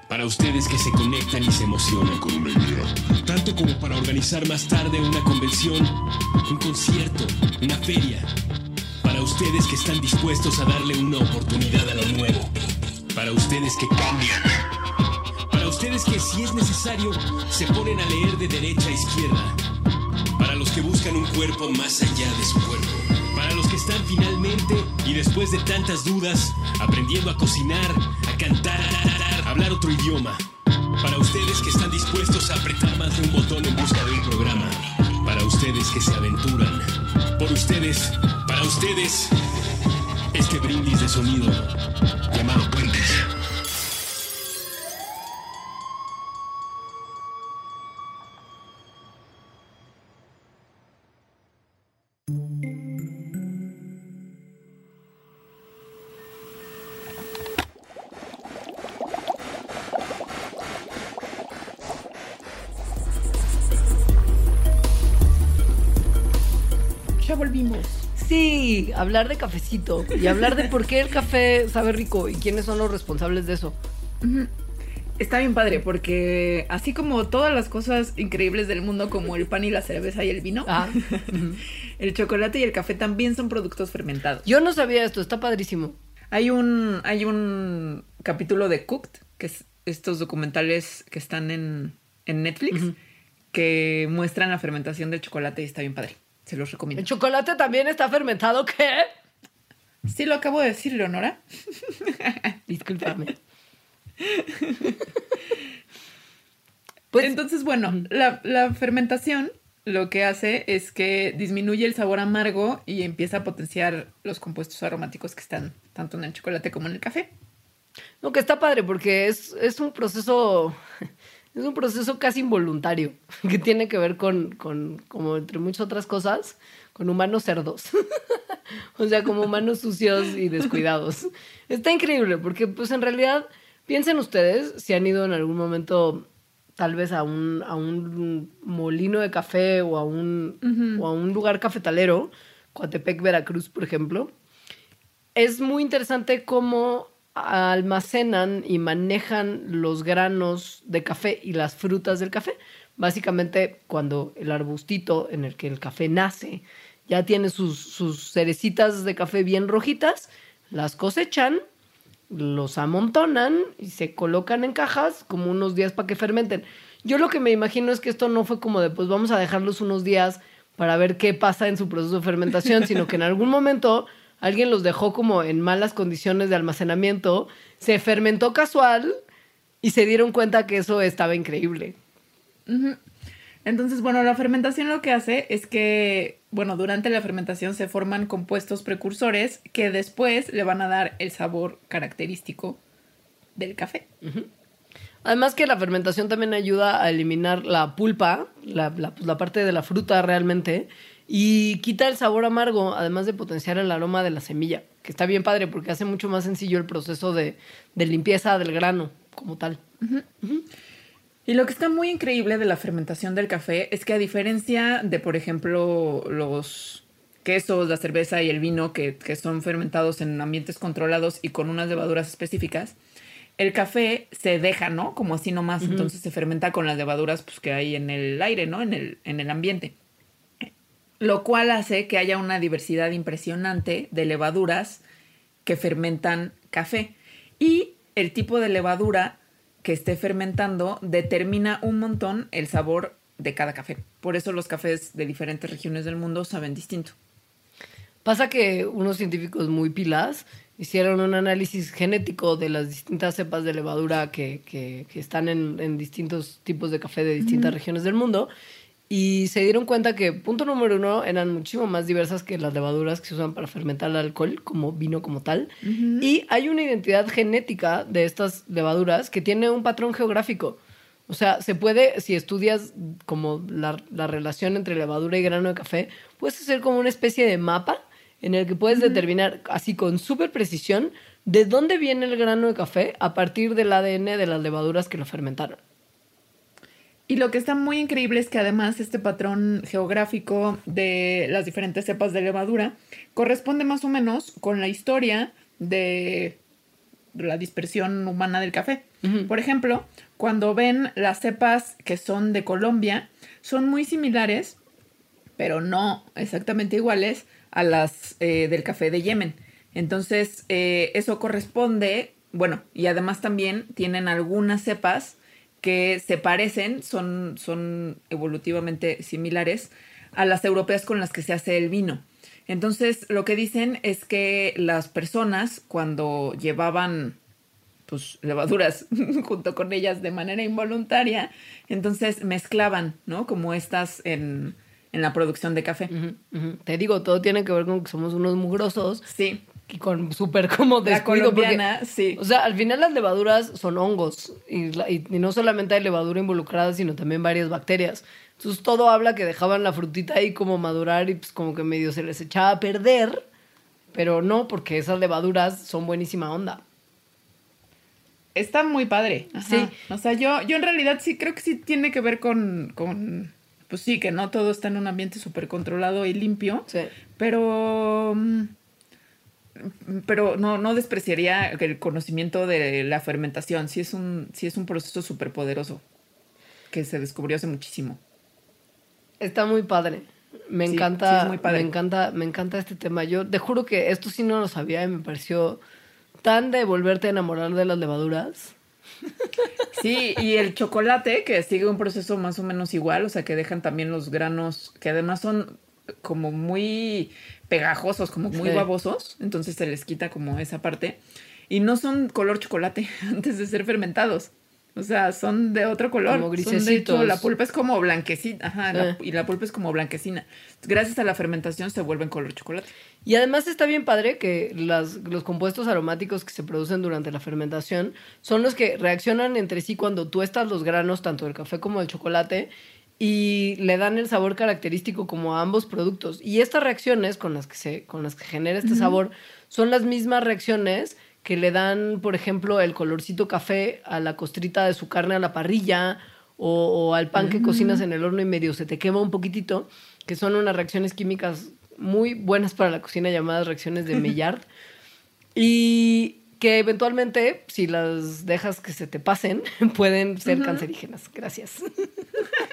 Para ustedes que se conectan y se emocionan con una idea. Tanto como para organizar más tarde una convención, un concierto, una feria. Para ustedes que están dispuestos a darle una oportunidad a lo nuevo. Para ustedes que cambian. Para ustedes que si es necesario se ponen a leer de derecha a izquierda. Para los que buscan un cuerpo más allá de su cuerpo. Para los que están finalmente y después de tantas dudas aprendiendo a cocinar, a cantar, a hablar otro idioma. Para ustedes que están dispuestos a apretar más de un botón en busca de un programa. Para ustedes que se aventuran. Por ustedes, para ustedes, este brindis de sonido llamado Puentes. Hablar de cafecito y hablar de por qué el café sabe rico y quiénes son los responsables de eso. Está bien padre porque así como todas las cosas increíbles del mundo como el pan y la cerveza y el vino, Ah, *laughs* el chocolate y el café también son productos fermentados. yo no sabía esto, está padrísimo. Hay un hay un capítulo de Cooked, que es estos documentales que están en, en Netflix, que muestran la fermentación del chocolate y está bien padre. Se los recomiendo. ¿El chocolate también está fermentado? ¿Qué? Sí, lo acabo de decir, Leonora. *laughs* Discúlpame. Pues, Entonces, bueno, la, la fermentación lo que hace es que disminuye el sabor amargo y empieza a potenciar los compuestos aromáticos que están tanto en el chocolate como en el café. no, que está padre porque es, es un proceso, es un proceso casi involuntario *laughs* que tiene que ver con, con, como entre muchas otras cosas, con humanos cerdos. *laughs* o sea, como humanos sucios y descuidados. Está increíble porque, pues, en realidad, piensen ustedes si han ido en algún momento tal vez a un, a un molino de café o a un, o a un lugar cafetalero, Coatepec, Veracruz, por ejemplo, es muy interesante cómo almacenan y manejan los granos de café y las frutas del café. Básicamente, cuando el arbustito en el que el café nace ya tiene sus, sus cerecitas de café bien rojitas, las cosechan, los amontonan y se colocan en cajas como unos días para que fermenten. Yo lo que me imagino es que esto no fue como de, pues vamos a dejarlos unos días para ver qué pasa en su proceso de fermentación, *laughs* sino que en algún momento alguien los dejó como en malas condiciones de almacenamiento, se fermentó casual y se dieron cuenta que eso estaba increíble. Entonces, bueno, la fermentación lo que hace es que, bueno, durante la fermentación se forman compuestos precursores que después le van a dar el sabor característico del café. Además que la fermentación también ayuda a eliminar la pulpa, la, la- la parte de la fruta realmente, y quita el sabor amargo, además de potenciar el aroma de la semilla, que está bien padre porque hace mucho más sencillo el proceso de, de limpieza del grano como tal. Y lo que está muy increíble de la fermentación del café es que a diferencia de, por ejemplo, los quesos, la cerveza y el vino que, que son fermentados en ambientes controlados y con unas levaduras específicas, el café se deja, ¿no? Como así nomás, entonces se fermenta con las levaduras pues, que hay en el aire, ¿no? En el, en el ambiente. Lo cual hace que haya una diversidad impresionante de levaduras que fermentan café. Y el tipo de levadura que esté fermentando determina un montón el sabor de cada café. Por eso los cafés de diferentes regiones del mundo saben distinto. Pasa que unos científicos muy pilas hicieron un análisis genético de las distintas cepas de levadura que, que- que están en, en distintos tipos de café de distintas regiones del mundo y se dieron cuenta que, punto número uno, eran muchísimo más diversas que las levaduras que se usan para fermentar el alcohol, como vino como tal. Y hay una identidad genética de estas levaduras que tiene un patrón geográfico. O sea, se puede, si estudias como la, la relación entre levadura y grano de café, puedes hacer como una especie de mapa en el que puedes determinar así con súper precisión de dónde viene el grano de café a partir del ADN de las levaduras que lo fermentaron. Y lo que está muy increíble es que además este patrón geográfico de las diferentes cepas de levadura corresponde más o menos con la historia de la dispersión humana del café. Por ejemplo, cuando ven las cepas que son de Colombia, son muy similares, pero no exactamente iguales a las eh, del café de Yemen. Entonces, eh, eso corresponde, bueno, y además también tienen algunas cepas que se parecen, son, son evolutivamente similares a las europeas con las que se hace el vino. Entonces, lo que dicen es que las personas cuando llevaban pues levaduras *laughs* junto con ellas de manera involuntaria, entonces mezclaban, ¿no? Como estas en, en la producción de café. Te digo, todo tiene que ver con que somos unos mugrosos Sí, y con súper como la descuido. porque- colombiana, sí. O sea, al final las levaduras son hongos y, la- y- y no solamente hay levadura involucrada, sino también varias bacterias. Entonces todo habla que dejaban la frutita ahí como madurar y pues como que medio se les echaba a perder, pero no, porque esas levaduras son buenísima onda. Está muy padre. Ajá. Sí. O sea, yo, yo en realidad sí creo que sí tiene que ver con, con pues sí, que no todo está en un ambiente súper controlado y limpio. Sí. Pero. mm, Pero no, no despreciaría el conocimiento de la fermentación. Sí es un, sí es un proceso súper poderoso que se descubrió hace muchísimo. Está muy padre. Me Sí, encanta, sí, es muy padre. me encanta, me encanta este tema. Yo te juro que esto sí no lo sabía y me pareció tan de volverte a enamorar de las levaduras. *laughs* Sí, y el chocolate, que sigue un proceso más o menos igual, o sea, que dejan también los granos, que además son como muy pegajosos, como muy Sí. babosos, entonces se les quita como esa parte. Y no son color chocolate *laughs* antes de ser fermentados. O sea, son de otro color. Como Son, de hecho, la pulpa es como blanquecina. Ajá, la- y la pulpa es como blanquecina. Gracias a la fermentación se vuelven color chocolate. Y además está bien padre que las- los compuestos aromáticos que se producen durante la fermentación son los que reaccionan entre sí cuando tuestas los granos, tanto del café como del chocolate, y le dan el sabor característico como a ambos productos. Y estas reacciones con las que se, con las que genera este sabor son las mismas reacciones que le dan, por ejemplo, el colorcito café a la costrita de su carne a la parrilla o, o al pan que cocinas en el horno y medio se te quema un poquitito, que son unas reacciones químicas muy buenas para la cocina llamadas reacciones de *laughs* Maillard. y que eventualmente, si las dejas que se te pasen, *laughs* pueden ser cancerígenas. Gracias. *laughs*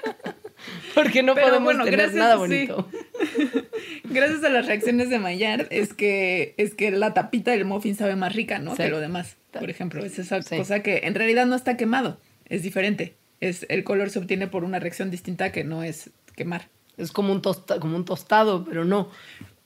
*laughs* Porque no Pero podemos bueno, tener gracias, nada sí. bonito. *laughs* Gracias a las reacciones de Maillard es que, es que la tapita del muffin sabe más rica, ¿no? Sí. Que lo demás. Por ejemplo, es esa Sí. cosa que en realidad no está quemado, es diferente. Es, el color se obtiene por una reacción distinta que no es quemar. Es como un, tosta- como un tostado, pero no.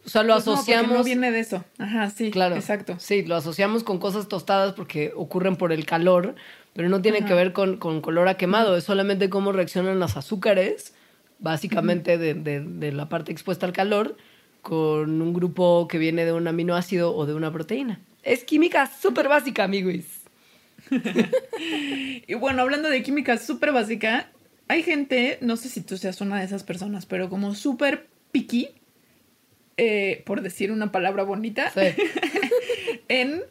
O sea, lo Pues no, asociamos. no viene de eso. Ajá, sí. Claro. Exacto. Sí, lo asociamos con cosas tostadas porque ocurren por el calor, pero no tienen que ver con, con color a quemado, es solamente cómo reaccionan los azúcares, básicamente de, de- de la parte expuesta al calor, con un grupo que viene de un aminoácido o de una proteína. Es química súper básica, amigos. *laughs* Y bueno, hablando de química súper básica, hay gente, no sé si tú seas una de esas personas, pero como súper picky, eh, por decir una palabra bonita, Sí. *laughs* en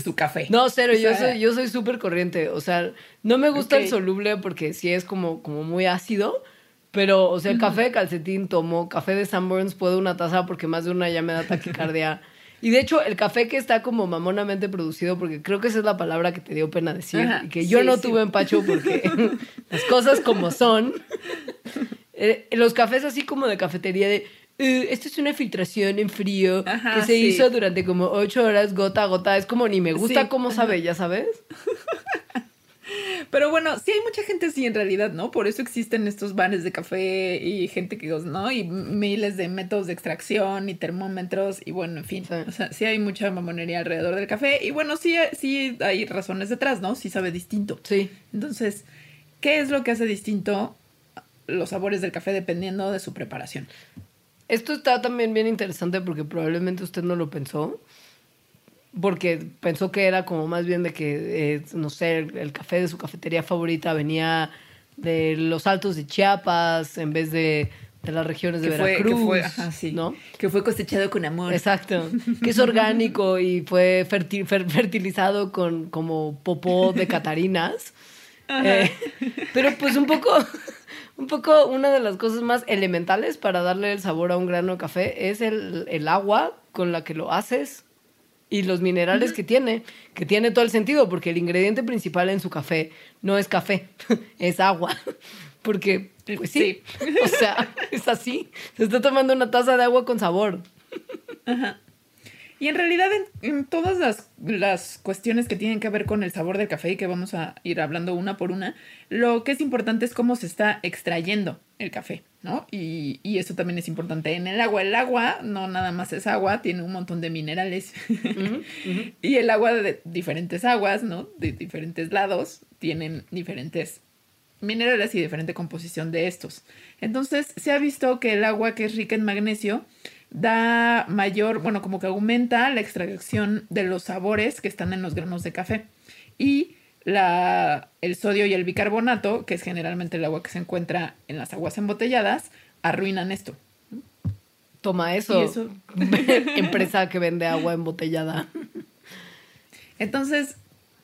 su café. No, cero, O yo soy, yo soy súper corriente. O sea, no me gusta el soluble porque sí es como, como muy ácido. Pero, o sea, el café de calcetín tomo, café de Sanborns puedo una taza porque más de una ya me da taquicardia. *laughs* Y de hecho, el café que está como mamonamente producido, porque creo que esa es la palabra que te dio pena decir, Ajá, y que yo sí, no sí. tuve empacho porque *laughs* las cosas como son. Eh, los cafés así como de cafetería de, "Eh, esto es una filtración en frío Ajá, que se sí. hizo durante como ocho horas gota a gota. Es como ni me gusta Sí, cómo sabe, ya sabes. *laughs* Pero bueno, sí hay mucha gente así en realidad, ¿no? Por eso existen estos bares de café y gente que, ¿no? Y miles de métodos de extracción y termómetros y bueno, en fin. Sí. O sea, sí hay mucha mamonería alrededor del café y bueno, sí, sí hay razones detrás, ¿no? Sí sabe distinto. Sí. Entonces, ¿qué es lo que hace distinto los sabores del café dependiendo de su preparación? Esto está también bien interesante porque probablemente usted no lo pensó. Porque pensó que era como más bien de que, eh, no sé, el, el café de su cafetería favorita venía de los altos de Chiapas en vez de, de las regiones de Que fue, Veracruz. que fue, ajá, sí. ¿no? Que fue cosechado con amor. Exacto. *laughs* Que es orgánico y fue ferti- fer- fertilizado con como popó de catarinas. Eh, pero pues un poco, *laughs* un poco una de las cosas más elementales para darle el sabor a un grano de café es el, el agua con la que lo haces y los minerales que tiene, que tiene todo el sentido, porque el ingrediente principal en su café no es café, *laughs* es agua. *laughs* Porque, pues sí, o sea, es así. Se está tomando una taza de agua con sabor. Y en realidad en, en todas las, las cuestiones que tienen que ver con el sabor del café y que vamos a ir hablando una por una, lo que es importante es cómo se está extrayendo el café, ¿no? Y, y eso también es importante en el agua. El agua no nada más es agua, tiene un montón de minerales. *laughs* y el agua de diferentes aguas, ¿no? De diferentes lados, tienen diferentes minerales y diferente composición de estos. Entonces, se ha visto que el agua que es rica en magnesio da mayor, bueno, como que aumenta la extracción de los sabores que están en los granos de café. Y la, el sodio y el bicarbonato, que es generalmente el agua que se encuentra en las aguas embotelladas, arruinan esto. Toma eso. Eso- *laughs* Empresa que vende agua embotellada. Entonces,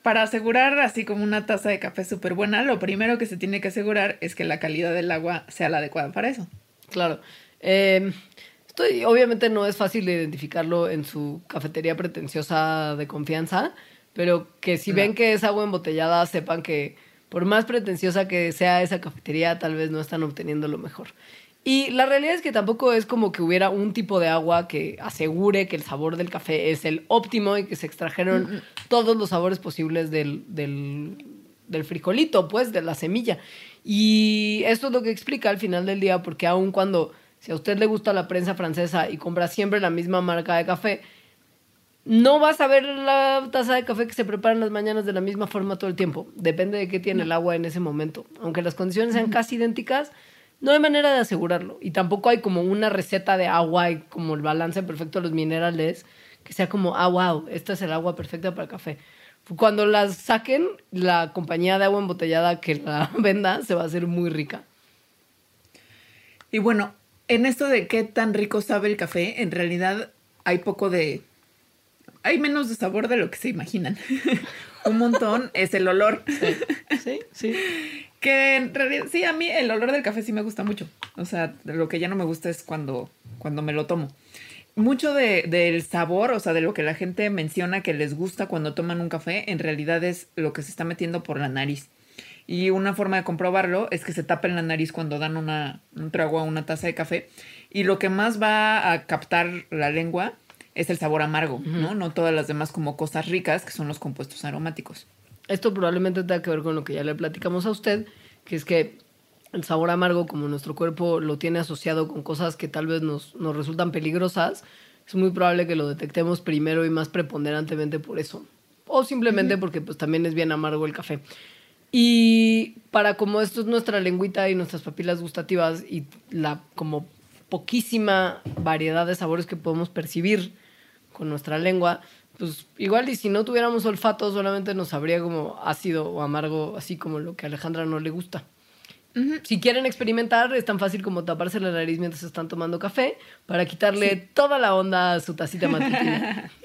para asegurar así como una taza de café súper buena, lo primero que se tiene que asegurar es que la calidad del agua sea la adecuada para eso. Claro. Eh, estoy, obviamente no es fácil de identificarlo en su cafetería pretenciosa de confianza, pero que si No. ven que es agua embotellada, sepan que por más pretenciosa que sea esa cafetería, tal vez no están obteniendo lo mejor. Y la realidad es que tampoco es como que hubiera un tipo de agua que asegure que el sabor del café es el óptimo y que se extrajeron todos los sabores posibles del, del, del frijolito, pues, de la semilla. Y esto es lo que explica al final del día, porque aun cuando, si a usted le gusta la prensa francesa y compra siempre la misma marca de café, no vas a ver la taza de café que se prepara en las mañanas de la misma forma todo el tiempo. Depende de qué tiene el agua en ese momento. Aunque las condiciones sean casi idénticas, no hay manera de asegurarlo. Y tampoco hay como una receta de agua y como el balance perfecto de los minerales que sea como, ah, wow, esta es el agua perfecta para el café. Cuando las saquen, la compañía de agua embotellada que la *laughs* venda se va a hacer muy rica. Y bueno, en esto de qué tan rico sabe el café, en realidad hay poco de... Hay menos de sabor de lo que se imaginan. *laughs* Un montón es el olor. Sí, sí. Que en realidad, sí, a mí el olor del café sí me gusta mucho. O sea, lo que ya no me gusta es cuando, cuando me lo tomo. Mucho de- del sabor, o sea, de lo que la gente menciona que les gusta cuando toman un café, en realidad es lo que se está metiendo por la nariz. Y una forma de comprobarlo es que se tapen la nariz cuando dan una, un trago a una taza de café. Y lo que más va a captar la lengua es el sabor amargo, ¿no? No todas las demás como cosas ricas, que son los compuestos aromáticos. Esto probablemente tenga que ver con lo que ya le platicamos a usted, que es que el sabor amargo, como nuestro cuerpo lo tiene asociado con cosas que tal vez nos, nos resultan peligrosas, es muy probable que lo detectemos primero y más preponderantemente por eso. O simplemente porque pues también es bien amargo el café. Y para como esto es nuestra lengüita y nuestras papilas gustativas y la como poquísima variedad de sabores que podemos percibir con nuestra lengua, pues igual y si no tuviéramos olfato solamente nos sabría como ácido o amargo, así como lo que a Alejandra no le gusta. Si quieren experimentar, es tan fácil como taparse la nariz mientras están tomando café para quitarle toda la onda a su tacita matutina. *laughs*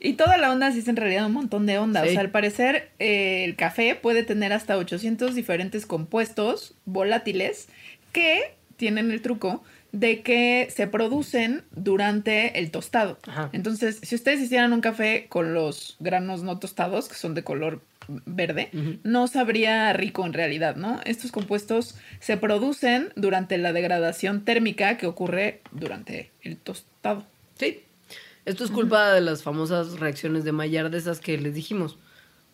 Y toda la onda sí es en realidad un montón de onda. Sí. O sea, al parecer eh, el café puede tener hasta 800 diferentes compuestos volátiles que tienen el truco de que se producen durante el tostado. Ajá. Entonces, si ustedes hicieran un café con los granos no tostados, que son de color verde, no sabría rico en realidad, ¿no? Estos compuestos se producen durante la degradación térmica que ocurre durante el tostado. Sí. Esto es culpa de las famosas reacciones de Maillard, de esas que les dijimos.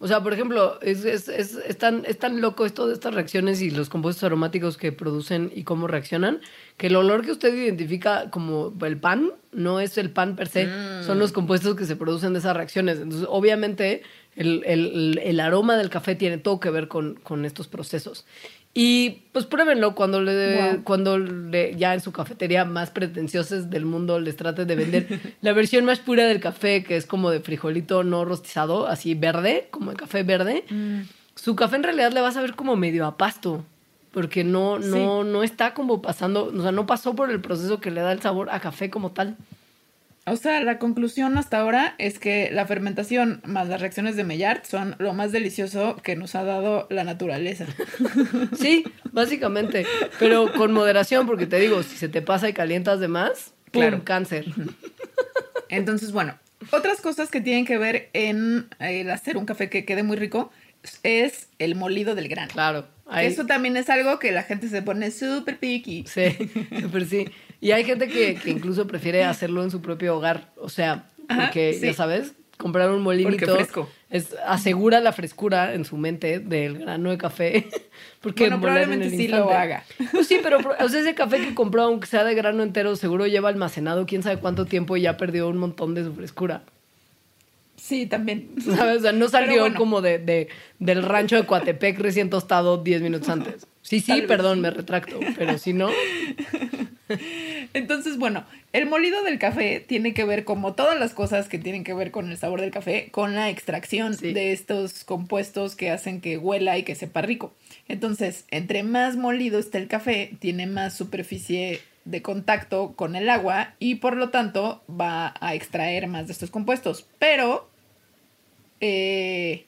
O sea, por ejemplo, es, es, es, es tan, es tan loco esto de estas reacciones y los compuestos aromáticos que producen y cómo reaccionan, que el olor que usted identifica como el pan no es el pan per se, son los compuestos que se producen de esas reacciones. Entonces, obviamente, el, el- el aroma del café tiene todo que ver con, con estos procesos. Y pues pruébenlo cuando le, Wow. cuando le- ya en su cafetería más pretenciosos del mundo les trate de vender *laughs* la versión más pura del café, que es como de frijolito no rostizado, así verde, como el café verde. Su café en realidad le vas a ver como medio a pasto, porque no, no, no está como pasando, o sea, no pasó por el proceso que le da el sabor a café como tal. O sea, la conclusión hasta ahora es que la fermentación más las reacciones de Maillard son lo más delicioso que nos ha dado la naturaleza. *laughs* Sí, básicamente, pero con moderación, porque te digo, si se te pasa y calientas de más, ¡pum! Claro. cáncer. Entonces, bueno, otras cosas que tienen que ver en eh, el hacer un café que quede muy rico es el molido del grano. Claro. hay- Eso también es algo que la gente se pone súper picky. Sí, *laughs* súper sí. Y hay gente que, que incluso prefiere hacerlo en su propio hogar. O sea, Ajá, porque, sí. ya sabes, comprar un molinito. Es, asegura la frescura en su mente del grano de café. *laughs* Porque Bueno, probablemente sí lo haga. Pues sí, pero o sea, ese café que compró, aunque sea de grano entero, seguro lleva almacenado quién sabe cuánto tiempo y ya perdió un montón de su frescura. Sí, también. ¿Sabes? O sea, no salió bueno. como de, de- del rancho de Coatepec recién tostado 10 minutos antes. Sí, sí, perdón, me retracto. Pero si no, *laughs* Entonces, bueno, el molido del café tiene que ver, como todas las cosas que tienen que ver con el sabor del café, con la extracción Sí. de estos compuestos que hacen que huela y que sepa rico. Entonces, entre más molido está el café, tiene más superficie de contacto con el agua y por lo tanto va a extraer más de estos compuestos. Pero, eh,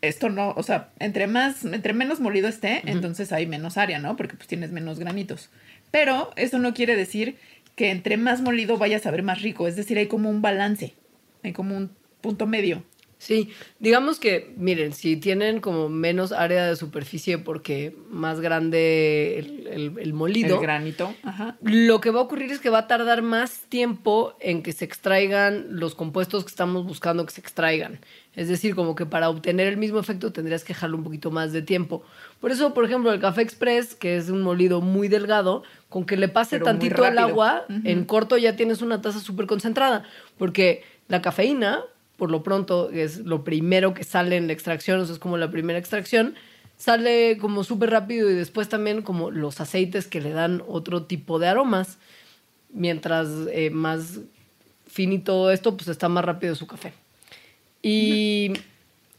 esto no, o sea, entre más, entre menos molido esté, entonces hay menos área, ¿no? Porque pues tienes menos granitos. Pero eso no quiere decir que entre más molido vaya a saber más rico, es decir, hay como un balance, hay como un punto medio. Sí, digamos que, miren, si tienen como menos área de superficie porque más grande el, el- el molido, El granito, ajá. lo que va a ocurrir es que va a tardar más tiempo en que se extraigan los compuestos que estamos buscando que se extraigan. Es decir, como que para obtener el mismo efecto tendrías que dejarlo un poquito más de tiempo. Por eso, por ejemplo, el café express, que es un molido muy delgado, con que le pase Pero tantito el agua, en corto ya tienes una taza súper concentrada. Porque la cafeína, por lo pronto, es lo primero que sale en la extracción, o sea, es como la primera extracción, sale como súper rápido y después también como los aceites que le dan otro tipo de aromas. Mientras eh, más finito esto, pues está más rápido su café. Y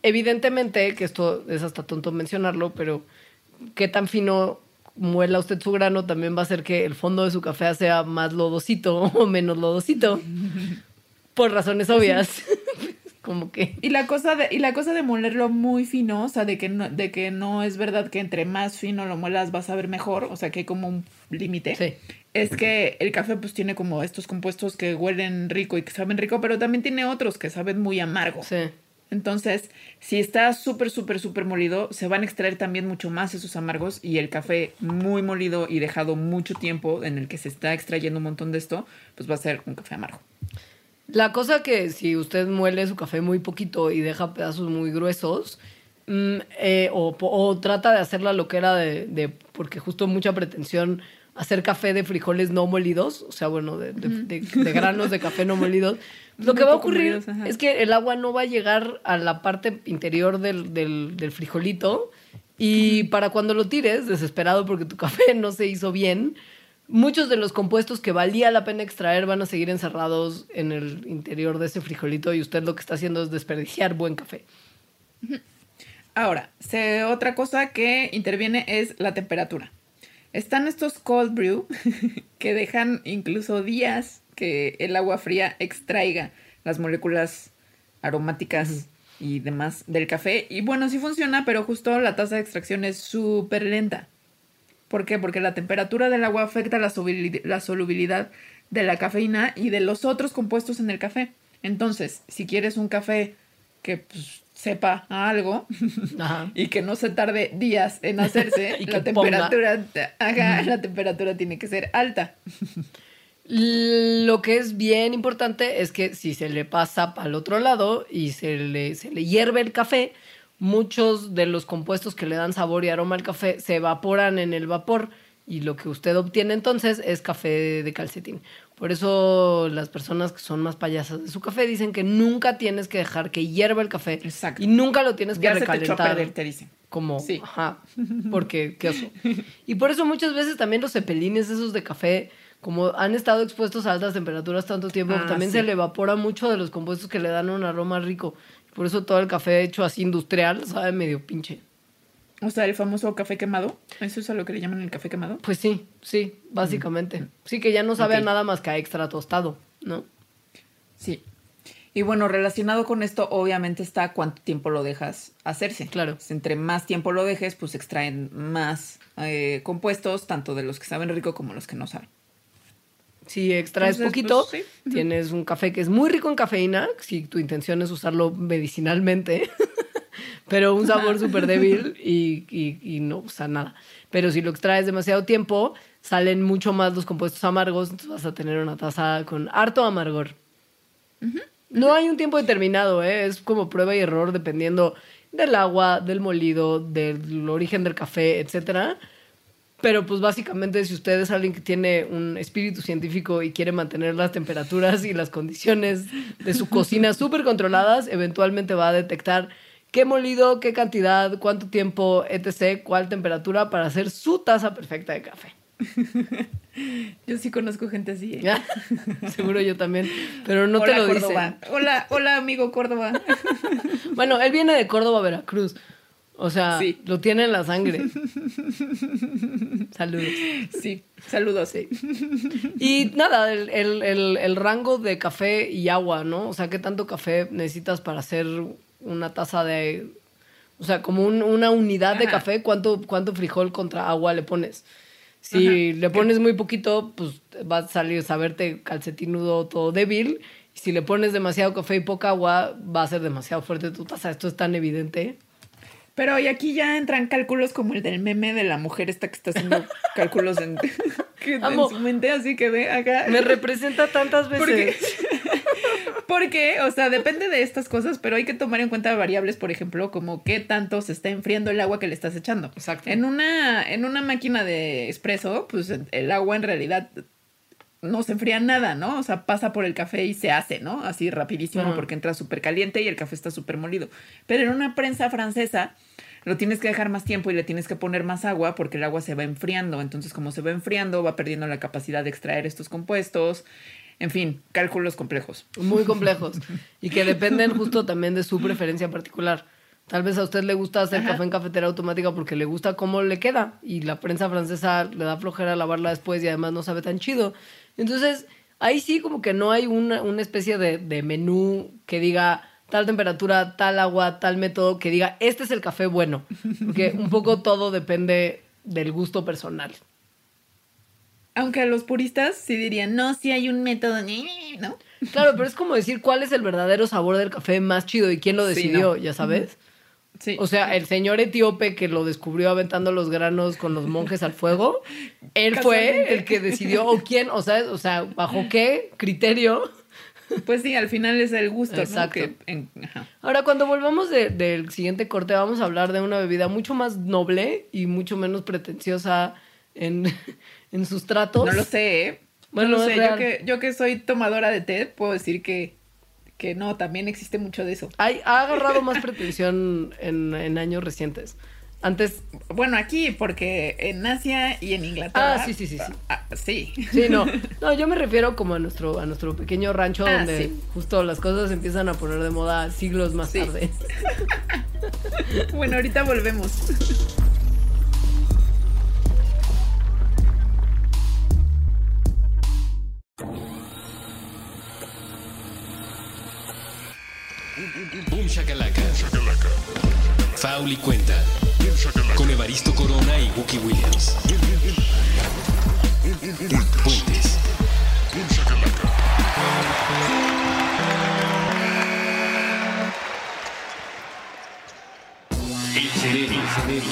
evidentemente, que esto es hasta tonto mencionarlo, pero qué tan fino muela usted su grano también va a hacer que el fondo de su café sea más lodosito *laughs* o menos lodosito. *laughs* Por razones obvias. *laughs* Como que. Y la cosa de, y la cosa de molerlo muy fino, o sea, de que no, de que no es verdad que entre más fino lo muelas vas a ver mejor, o sea que hay como un límite. Sí. Es que el café pues tiene como estos compuestos que huelen rico y que saben rico, pero también tiene otros que saben muy amargo. Sí. Entonces, si está súper, súper, súper molido, se van a extraer también mucho más esos amargos y el café muy molido y dejado mucho tiempo en el que se está extrayendo un montón de esto, pues va a ser un café amargo. La cosa que si usted muele su café muy poquito y deja pedazos muy gruesos, mm, eh, o, trata de hacerla lo que era de, de- porque justo mucha pretensión hacer café de frijoles no molidos, o sea, bueno, de, de- granos de café no molidos, *laughs* lo que va a ocurrir molidos, es que el agua no va a llegar a la parte interior del, del- del frijolito y para cuando lo tires, desesperado porque tu *laughs* café no se hizo bien, muchos de los compuestos que valía la pena extraer van a seguir encerrados en el interior de ese frijolito y usted lo que está haciendo es desperdiciar buen café. Ahora, otra cosa que interviene es la temperatura. Están estos cold brew *laughs* que dejan incluso días que el agua fría extraiga las moléculas aromáticas y demás del café. Y bueno, sí funciona, pero justo la tasa de extracción es súper lenta. ¿Por qué? Porque la temperatura del agua afecta la, solubilidad de la cafeína y de los otros compuestos en el café. Entonces, si quieres un café que pues, sepa a algo *laughs* Ajá. y que no se tarde días en hacerse, *laughs* Y la temperatura, ajá, la temperatura tiene que ser alta. Lo que es bien importante es que si se le pasa para el otro lado y se le, se le hierve el café, muchos de los compuestos que le dan sabor y aroma al café se evaporan en el vapor y lo que usted obtiene entonces es café de calcetín. Por eso las personas que son más payasas de su café dicen que nunca tienes que dejar que hierva el café Exacto. y nunca lo tienes que Ya se te recalentar. perder, te dicen. Como, Sí. ajá, porque qué oso. Y por eso muchas veces también los cepelines esos de café, como han estado expuestos a altas temperaturas tanto tiempo, Ah, también sí. se le evapora mucho de los compuestos que le dan un aroma rico. Por eso todo el café hecho así industrial sabe medio pinche. O sea, el famoso café quemado. ¿Eso es a lo que le llaman el café quemado? Pues sí, sí, básicamente. Sí, que ya no sabe a nada más que a extra tostado, ¿no? Sí. Y bueno, relacionado con esto, obviamente está cuánto tiempo lo dejas hacerse. Claro. Pues entre más tiempo lo dejes, pues extraen más eh, compuestos, tanto de los que saben rico como los que no saben. Si extraes Entonces, poquito, pues, sí. tienes un café que es muy rico en cafeína, si tu intención es usarlo medicinalmente, *laughs* pero un sabor súper débil *laughs* y, y- y no usa nada. Pero si lo extraes demasiado tiempo, salen mucho más los compuestos amargos, entonces vas a tener una taza con harto amargor. No hay un tiempo determinado, ¿eh? es como prueba y error dependiendo del agua, del molido, del origen del café, etcétera. Pero pues básicamente si usted es alguien que tiene un espíritu científico y quiere mantener las temperaturas y las condiciones de su cocina súper controladas, eventualmente va a detectar qué molido, qué cantidad, cuánto tiempo, etc., cuál temperatura para hacer su taza perfecta de café. *laughs* Yo sí conozco gente así. ¿eh? *laughs* Seguro yo también, pero no hola, te lo Córdoba. dicen. Hola, hola, amigo Córdoba. *laughs* Bueno, él viene de Córdoba, Veracruz. O sea, Sí. lo tiene en la sangre. *laughs* Saludos. Sí, saludos. *laughs* Y nada, el, el- el- el rango de café y agua, ¿no? O sea, ¿qué tanto café necesitas para hacer una taza de... O sea, como un- una unidad de café, ¿cuánto, ¿cuánto frijol contra agua le pones? Si le pones muy poquito, pues va a salir, saberte calcetinudo todo débil. Y si le pones demasiado café y poca agua, va a ser demasiado fuerte tu taza. Esto es tan evidente. Pero y aquí ya entran cálculos como el del meme de la mujer esta que está haciendo *laughs* cálculos en, *laughs* su mente, así que ve acá. Me representa tantas *laughs* veces. Porque, o sea, depende de estas cosas, pero hay que tomar en cuenta variables, por ejemplo, como qué tanto se está enfriando el agua que le estás echando. Exacto. En una, en una máquina de espresso, pues el agua en realidad no se enfría nada, ¿no? O sea, pasa por el café y se hace, ¿no? Así rapidísimo porque entra súper caliente y el café está súper molido. Pero en una prensa francesa lo tienes que dejar más tiempo y le tienes que poner más agua porque el agua se va enfriando. Entonces, como se va enfriando, va perdiendo la capacidad de extraer estos compuestos. En fin, cálculos complejos. muy complejos y que dependen justo también de su preferencia particular. Tal vez a usted le gusta hacer Ajá. café en cafetera automática porque le gusta cómo le queda y la prensa francesa le da flojera lavarla después y además no sabe tan chido. Entonces, ahí sí como que no hay una, una especie de, de menú que diga tal temperatura, tal agua, tal método, que diga este es el café bueno. Porque un poco todo depende del gusto personal. Aunque a los puristas sí dirían, no, sí hay un método, ¿no? Claro, pero es como decir cuál es el verdadero sabor del café más chido y quién lo Sí, decidió, no. ya sabes. Sí. O sea, el señor etíope que lo descubrió aventando los granos con los monjes al fuego, él fue el que decidió, o quién, o sea, o sea, bajo qué criterio. Pues sí, al final es el gusto, Exacto. ¿no? Que en- ajá. Ahora, cuando volvamos de- del siguiente corte, vamos a hablar de una bebida mucho más noble y mucho menos pretenciosa en, *laughs* en sus tratos. No lo sé, ¿eh? Bueno, no lo sé. Yo real. que, yo que soy tomadora de té, puedo decir que, que no, también existe mucho de eso. Hay- ha agarrado más pretensión en, en años recientes. Antes, Bueno, aquí, porque en Asia y en Inglaterra. Ah, sí, sí, sí, sí. ah, sí. Sí, no. *laughs* No, yo me refiero como a nuestro, a nuestro pequeño rancho Ah, donde sí. justo las cosas se empiezan a poner de moda siglos más Sí. tarde. *laughs* Bueno, ahorita volvemos. Boom Shakalaka. Faul y cuenta. Con Evaristo Corona y Wookie Williams. Puentes. El cerebro,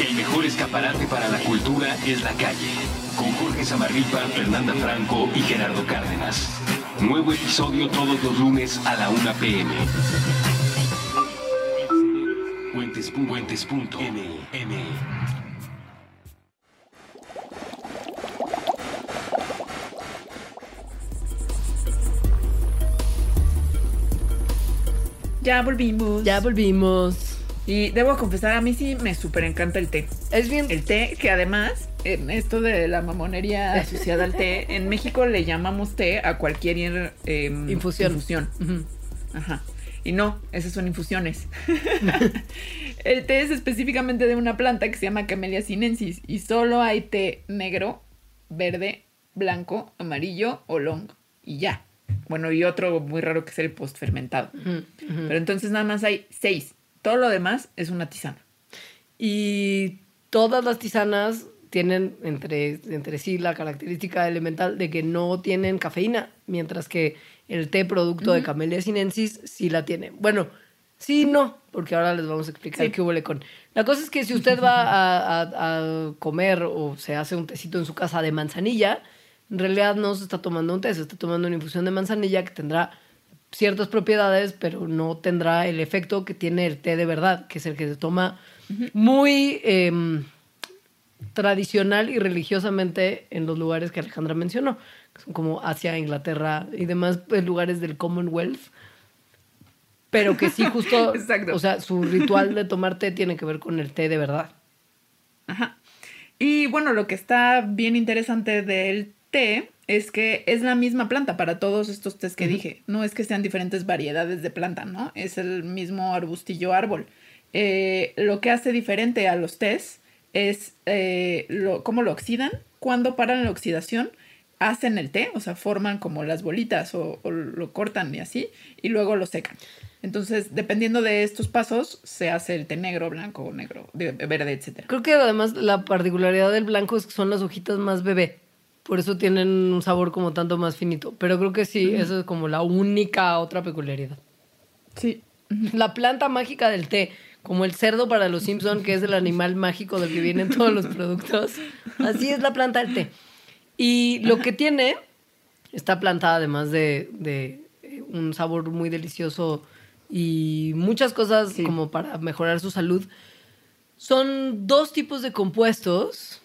el mejor escaparate para la cultura es la calle. Con Jorge Zamarripa, Fernanda Franco y Gerardo Cárdenas. Nuevo episodio todos los lunes a la 1 pm. Puentes, puentes, punto, M, M. Ya volvimos. Ya volvimos. Y debo confesar, a mí sí me súper encanta el té. Es bien. El té, que además, en esto de la mamonería asociada al té, en México le llamamos té a cualquier em, Infusión. Ajá. Y no, esas son infusiones. *laughs* el té es específicamente de una planta que se llama Camellia sinensis y solo hay té negro, verde, blanco, amarillo o long y ya. Bueno, y otro muy raro que es el postfermentado. Ujú. Pero entonces nada más hay seis. Todo lo demás es una tisana. Y todas las tisanas tienen entre, entre sí la característica elemental de que no tienen cafeína, mientras que el té producto de Camellia sinensis sí la tiene. Bueno, sí no, porque ahora les vamos a explicar Sí. qué huele con. La cosa es que si usted va *laughs* a, a- a comer o se hace un tecito en su casa de manzanilla, en realidad no se está tomando un té, se está tomando una infusión de manzanilla que tendrá ciertas propiedades, pero no tendrá el efecto que tiene el té de verdad, que es el que se toma muy em, tradicional y religiosamente en los lugares que Alejandra mencionó, como Asia, Inglaterra y demás pues, lugares del Commonwealth. Pero que sí, justo, *laughs* Exacto. o sea, su ritual de tomar té tiene que ver con el té de verdad. Ajá. Y bueno, lo que está bien interesante del té es que es la misma planta para todos estos tés que dije. No es que sean diferentes variedades de planta, ¿no? Es el mismo arbustillo árbol. Eh, lo que hace diferente a los tés es eh, lo, cómo lo oxidan. Cuando paran la oxidación, hacen el té, o sea, forman como las bolitas o, o lo cortan y así, y luego lo secan. Entonces, dependiendo de estos pasos, se hace el té negro, blanco, negro, de- verde, etcétera. Creo que además la particularidad del blanco es que son las hojitas más bebé. Por eso tienen un sabor como tanto más finito. Pero creo que sí, eso es como la única otra peculiaridad. Sí. La planta mágica del té, como el cerdo para los Simpson, que es el animal mágico del que vienen todos los *laughs* productos. Así es la planta del té. Y lo que tiene, esta planta, además de, de, eh, un sabor muy delicioso y muchas cosas Sí. como para mejorar su salud, son dos tipos de compuestos.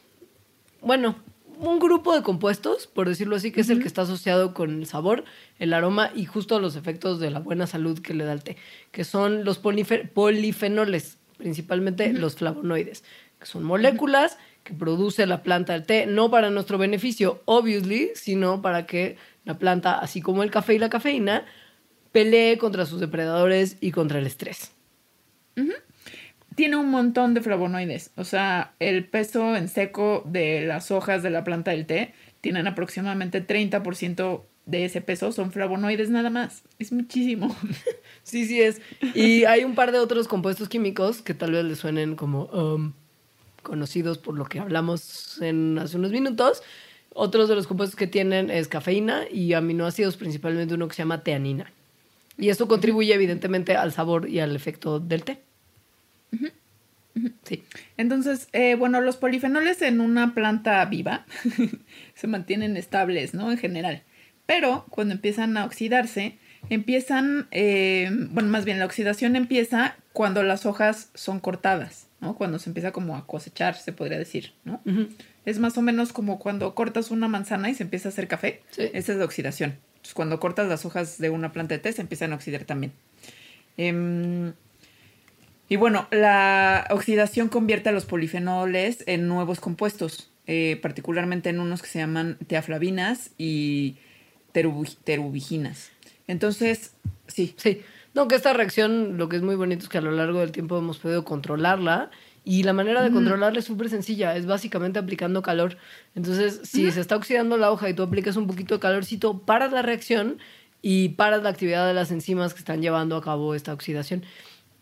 Bueno, un grupo de compuestos, por decirlo así, que es el que está asociado con el sabor, el aroma y justo los efectos de la buena salud que le da el té, que son los polife- polifenoles, principalmente los flavonoides, que son moléculas que produce la planta del té, no para nuestro beneficio, obviously, sino para que la planta, así como el café y la cafeína, pelee contra sus depredadores y contra el estrés. Tiene un montón de flavonoides. O sea, el peso en seco de las hojas de la planta del té tienen aproximadamente 30% de ese peso. Son flavonoides nada más. Es muchísimo. *laughs* Sí, sí es. Y hay un par de otros compuestos químicos que tal vez les suenen como um, conocidos por lo que hablamos en hace unos minutos. Otros de los compuestos que tienen es cafeína y aminoácidos, principalmente uno que se llama teanina. Y esto contribuye evidentemente al sabor y al efecto del té. Sí. Entonces, eh, bueno, los polifenoles en una planta viva *laughs* se mantienen estables, ¿no? En general. Pero cuando empiezan a oxidarse, empiezan, eh, bueno, más bien la oxidación empieza cuando las hojas son cortadas, ¿no? Cuando se empieza como a cosechar, se podría decir, ¿no? Es más o menos como cuando cortas una manzana y se empieza a hacer café. Sí. Esa es la oxidación. Entonces, cuando cortas las hojas de una planta de té, se empiezan a oxidar también. Em, y bueno, la oxidación convierte a los polifenoles en nuevos compuestos, eh, particularmente en unos que se llaman teaflavinas y terubi- terubiginas. Entonces, sí, Sí. No, que esta reacción, lo que es muy bonito es que a lo largo del tiempo hemos podido controlarla. Y la manera de controlarla es súper sencilla, es básicamente aplicando calor. Entonces, si se está oxidando la hoja y tú aplicas un poquito de calorcito, paras la reacción y paras la actividad de las enzimas que están llevando a cabo esta oxidación.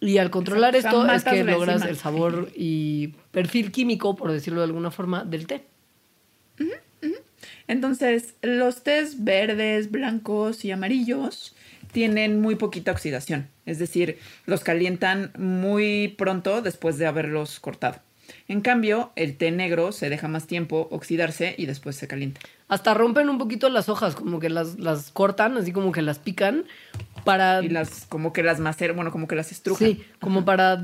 Y al controlar O sea, esto es que logras el sabor y perfil químico, por decirlo de alguna forma, del té. Entonces, los tés verdes, blancos y amarillos tienen muy poquita oxidación. Es decir, los calientan muy pronto después de haberlos cortado. En cambio, el té negro se deja más tiempo oxidarse y después se calienta. Hasta rompen un poquito las hojas, como que las, las cortan, así como que las pican para... Y las, como que las maceran, bueno, como que las estrujan. Sí, como para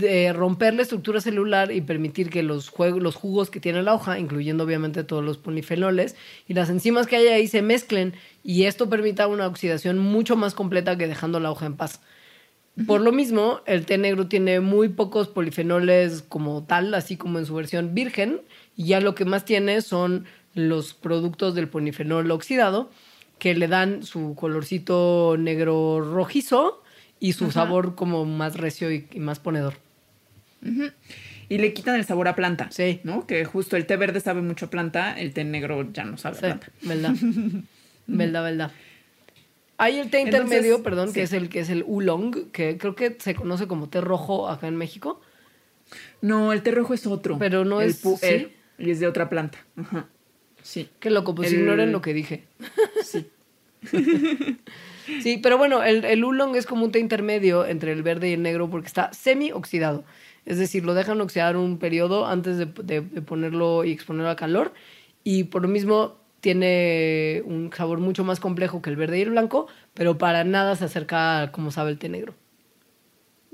eh, romper la estructura celular y permitir que los, juegos, los jugos que tiene la hoja, incluyendo obviamente todos los polifenoles y las enzimas que hay ahí se mezclen y esto permita una oxidación mucho más completa que dejando la hoja en paz. Por lo mismo, el té negro tiene muy pocos polifenoles como tal, así como en su versión virgen, y ya lo que más tiene son los productos del polifenol oxidado, que le dan su colorcito negro rojizo y su sabor como más recio y, y más ponedor. Y le quitan el sabor a planta. Sí. ¿No? Que justo el té verde sabe mucho a planta, el té negro ya no sabe a planta. verdad. verdad, *laughs* verdad. Hay el té Entonces, intermedio, perdón, sí. que es el que es el oolong, que creo que se conoce como té rojo acá en México. No, el té rojo es otro. Pero no El es- ¿sí? Y es de otra planta. Ajá. Sí. Qué loco, pues El- ignoren lo que dije. *laughs* Sí. *laughs* Sí, pero bueno, el, el oolong es como un té intermedio entre el verde y el negro porque está semi-oxidado. Es decir, lo dejan oxidar un periodo antes de, de- de ponerlo y exponerlo a calor. Y por lo mismo tiene un sabor mucho más complejo que el verde y el blanco, pero para nada se acerca a como sabe el té negro.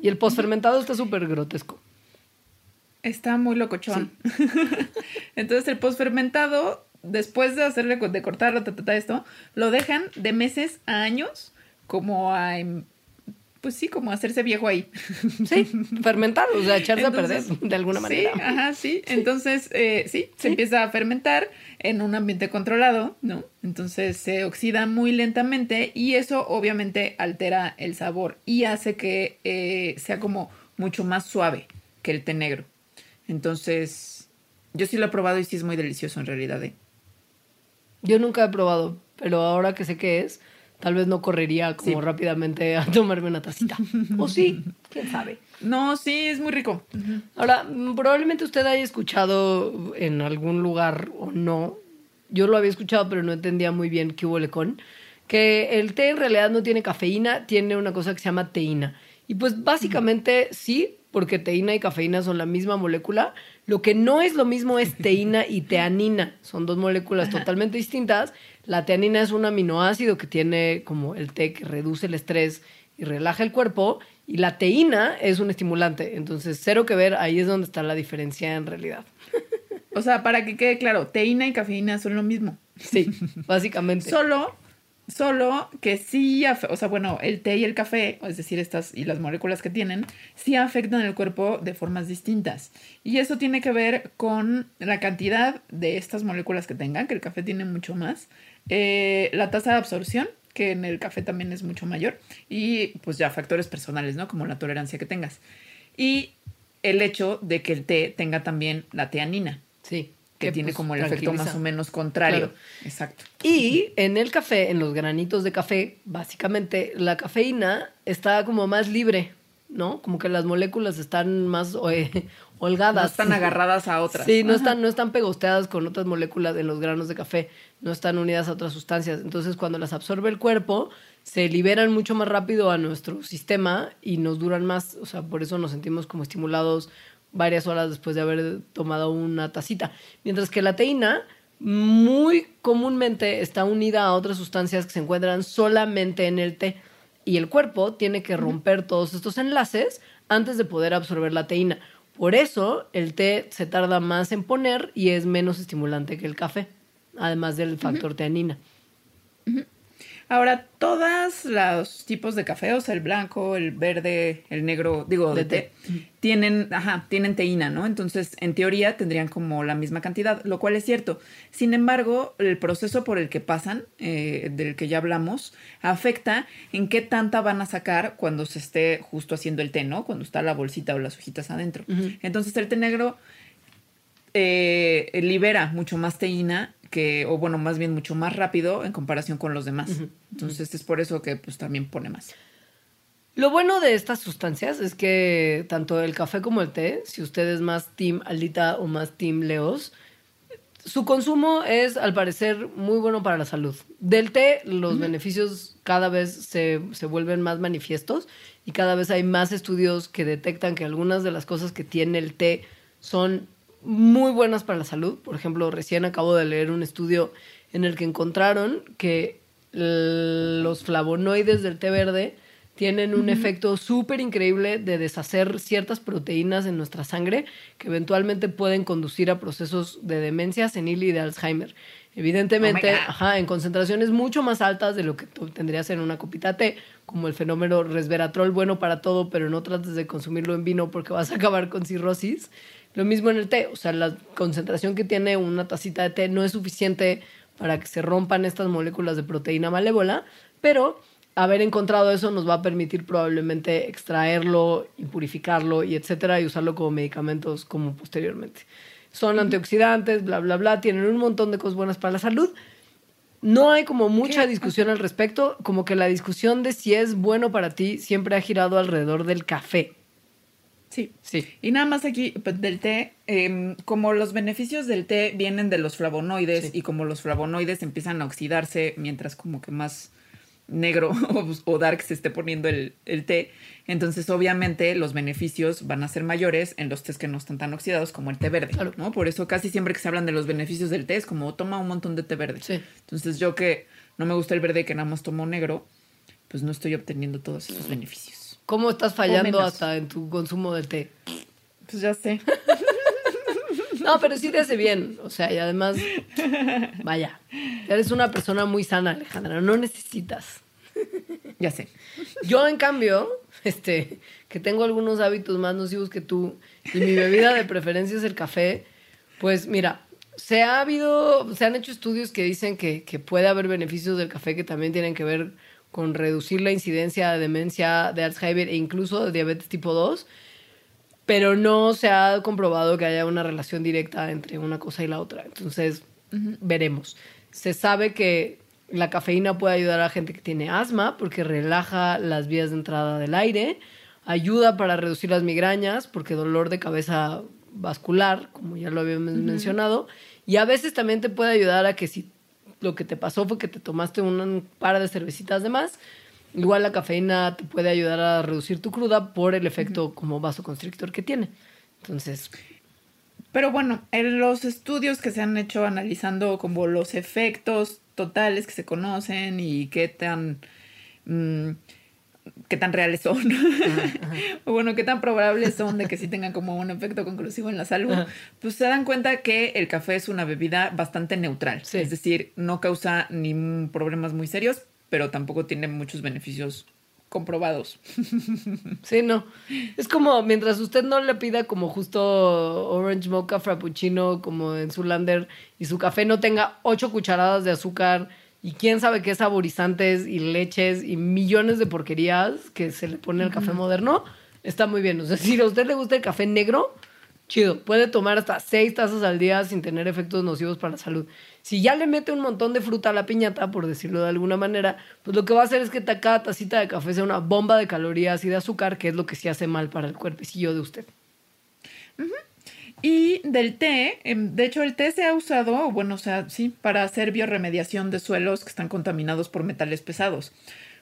Y el postfermentado está súper grotesco. Está muy locochón. *laughs* Entonces el postfermentado, después de hacerle de cortarlo, ta, ta, ta, esto, lo dejan de meses a años como a em, pues sí, como hacerse viejo ahí. *laughs* Sí, fermentar, o sea, echarse Entonces, a perder de alguna Sí, manera. ajá, sí. Entonces, eh, sí, se Sí. empieza a fermentar en un ambiente controlado, ¿no? Entonces se oxida muy lentamente y eso obviamente altera el sabor y hace que eh, sea como mucho más suave que el té negro. Entonces, yo sí lo he probado y sí es muy delicioso en realidad. ¿eh? Yo nunca he probado, pero ahora que sé qué es, tal vez no correría como Sí. rápidamente a tomarme una tacita. *laughs* o sí, quién sabe. No, sí, es muy rico. Ahora, mm, probablemente usted haya escuchado en algún lugar o no. Yo lo había escuchado, pero no entendía muy bien qué hubo con. Que el té en realidad no tiene cafeína, tiene una cosa que se llama teína. Y pues básicamente sí, porque teína y cafeína son la misma molécula. Lo que no es lo mismo es teína y teanina. Son dos moléculas totalmente distintas. La teanina es un aminoácido que tiene como el té que reduce el estrés y relaja el cuerpo. Y la teína es un estimulante. Entonces, cero que ver, ahí es donde está la diferencia en realidad. O sea, para que quede claro, teína y cafeína son lo mismo. Sí, básicamente. Solo, solo que sí, o sea, bueno, el té y el café, es decir, estas y las moléculas que tienen, sí afectan el cuerpo de formas distintas. Y eso tiene que ver con la cantidad de estas moléculas que tengan, que el café tiene mucho más, eh, la tasa de absorción, que en el café también es mucho mayor, y pues ya factores personales, ¿no? Como la tolerancia que tengas. Y el hecho de que el té tenga también la teanina, sí. Que tiene pues, como el efecto más o menos contrario. Claro. Exacto. Y en el café, en los granitos de café, básicamente la cafeína está como más libre, ¿no? Como que las moléculas están más eh, *laughs* holgadas. No están agarradas a otras. Sí, no Ajá. están, no están pegosteadas con otras moléculas en los granos de café, no están unidas a otras sustancias. Entonces, cuando las absorbe el cuerpo, se liberan mucho más rápido a nuestro sistema y nos duran más. O sea, por eso nos sentimos como estimulados varias horas después de haber tomado una tacita. Mientras que la teína muy comúnmente está unida a otras sustancias que se encuentran solamente en el té. Y el cuerpo tiene que romper todos estos enlaces antes de poder absorber la teína. Por eso el té se tarda más en poner y es menos estimulante que el café, además del factor teanina. Ahora, todos los tipos de café, o sea, el blanco, el verde, el negro, digo, de, De té, tienen, ajá, tienen teína, ¿no? Entonces, en teoría, tendrían como la misma cantidad, lo cual es cierto. Sin embargo, el proceso por el que pasan, eh, del que ya hablamos, afecta en qué tanta van a sacar cuando se esté justo haciendo el té, ¿no? Cuando está la bolsita o las hojitas adentro. Entonces, el té negro eh, libera mucho más teína que, o bueno, más bien mucho más rápido en comparación con los demás. Entonces es por eso que pues también pone más. Lo bueno de estas sustancias es que tanto el café como el té, si usted es más team Alita o más team Leos, su consumo es, al parecer, muy bueno para la salud. Del té, los beneficios cada vez se, se vuelven más manifiestos y cada vez hay más estudios que detectan que algunas de las cosas que tiene el té son muy buenas para la salud. Por ejemplo, recién acabo de leer un estudio en el que encontraron que los flavonoides del té verde tienen un efecto súper increíble de deshacer ciertas proteínas en nuestra sangre que eventualmente pueden conducir a procesos de demencia senil y de Alzheimer. Evidentemente, Oh ajá, en concentraciones mucho más altas de lo que tú tendrías en una copita de té, como el fenómeno resveratrol bueno para todo, pero no trates de consumirlo en vino porque vas a acabar con cirrosis. Lo mismo en el té, o sea, la concentración que tiene una tacita de té no es suficiente para que se rompan estas moléculas de proteína malévola, pero haber encontrado eso nos va a permitir probablemente extraerlo y purificarlo y etcétera y usarlo como medicamentos como posteriormente. Son antioxidantes, bla, bla, bla, tienen un montón de cosas buenas para la salud. No hay como mucha discusión al respecto, como que la discusión de si es bueno para ti siempre ha girado alrededor del café. Sí. Sí. Y nada más aquí pues, del té, em, como los beneficios del té vienen de los flavonoides Sí. y como los flavonoides empiezan a oxidarse mientras como que más negro *laughs* o, dark se esté poniendo el, el té, entonces obviamente los beneficios van a ser mayores en los tés que no están tan oxidados como el té verde, Claro. ¿no? Por eso casi siempre que se hablan de los beneficios del té es como toma un montón de té verde. Sí. Entonces yo que no me gusta el verde y que nada más tomo negro, pues no estoy obteniendo todos esos beneficios. ¿Cómo estás fallando hasta en tu consumo de té? Pues ya sé. *laughs* No, pero sí te hace bien. O sea, y además, vaya, eres una persona muy sana, Alejandra. No necesitas. Ya sé. Yo, en cambio, este, que tengo algunos hábitos más nocivos que tú y mi bebida de preferencia es el café, pues mira, se ha habido, se han hecho estudios que dicen que, que puede haber beneficios del café que también tienen que ver con reducir la incidencia de demencia, de Alzheimer e incluso de diabetes tipo 2, pero no se ha comprobado que haya una relación directa entre una cosa y la otra. Entonces, veremos. Se sabe que la cafeína puede ayudar a gente que tiene asma porque relaja las vías de entrada del aire, ayuda para reducir las migrañas porque dolor de cabeza vascular, como ya lo habíamos mencionado, y a veces también te puede ayudar a que si lo que te pasó fue que te tomaste un par de cervecitas de más, igual la cafeína te puede ayudar a reducir tu cruda por el efecto como vasoconstrictor que tiene. Entonces, Pero bueno, en los estudios que se han hecho analizando como los efectos totales que se conocen y qué tan mm, qué tan reales son, *laughs* o bueno, qué tan probables son de que sí tengan como un efecto conclusivo en la salud, Ajá. pues se dan cuenta que el café es una bebida bastante neutral, Sí. es decir, no causa ni problemas muy serios, pero tampoco tiene muchos beneficios comprobados. *laughs* Sí, no. Es como mientras usted no le pida como justo orange mocha frappuccino como en su lander y su café no tenga ocho cucharadas de azúcar y quién sabe qué saborizantes y leches y millones de porquerías que se le pone al café moderno, está muy bien. O sea, *laughs* si a usted le gusta el café negro, chido. Puede tomar hasta seis tazas al día sin tener efectos nocivos para la salud. Si ya le mete un montón de fruta a la piñata, por decirlo de alguna manera, pues lo que va a hacer es que cada tacita de café sea una bomba de calorías y de azúcar, que es lo que sí hace mal para el cuerpecillo de usted. Y del té, em, de hecho el té se ha usado, bueno, o sea, sí, para hacer bioremediación de suelos que están contaminados por metales pesados,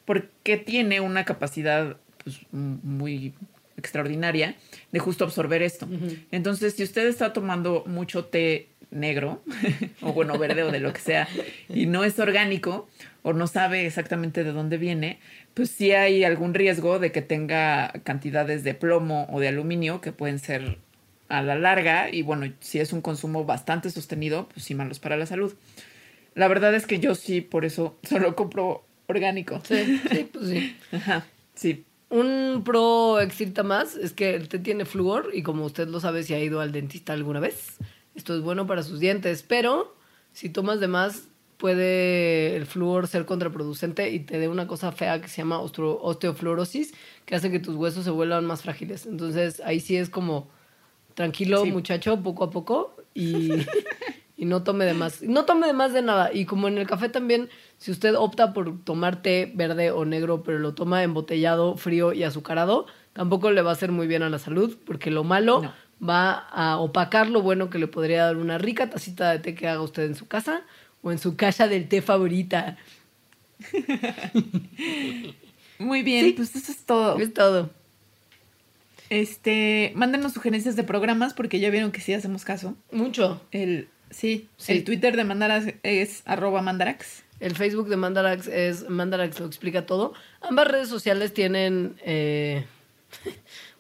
porque tiene una capacidad pues, muy extraordinaria de justo absorber esto. Entonces, si usted está tomando mucho té negro, *laughs* o bueno, verde o de lo que sea, y no es orgánico, o no sabe exactamente de dónde viene, pues sí hay algún riesgo de que tenga cantidades de plomo o de aluminio que pueden ser a la larga y bueno, si es un consumo bastante sostenido, pues sí malos para la salud. La verdad es que yo sí, por eso *laughs* solo compro orgánico. Sí, sí, pues sí. *laughs* Ajá, sí. Un pro extra más es que el té tiene flúor y como usted lo sabe si ha ido al dentista alguna vez, esto es bueno para sus dientes, pero si tomas de más puede el flúor ser contraproducente y te dé una cosa fea que se llama osteofluorosis, que hace que tus huesos se vuelvan más frágiles. Entonces ahí sí es como tranquilo Sí. muchacho, poco a poco y, *laughs* y no tome de más. No tome de más de nada. Y como en el café también, si usted opta por tomar té verde o negro, pero lo toma embotellado, frío y azucarado, tampoco le va a hacer muy bien a la salud, porque lo malo No. va a opacar lo bueno que le podría dar una rica tacita de té que haga usted en su casa o en su casa del té favorita. *laughs* Muy bien, Sí. pues eso es todo. Es todo. Este, mándenos sugerencias de programas porque ya vieron que sí hacemos caso. Mucho. El, sí, Sí. el Twitter de Mandarax es arroba mandarax. El Facebook de Mandarax es Mandarax lo explica todo. Ambas redes sociales tienen eh,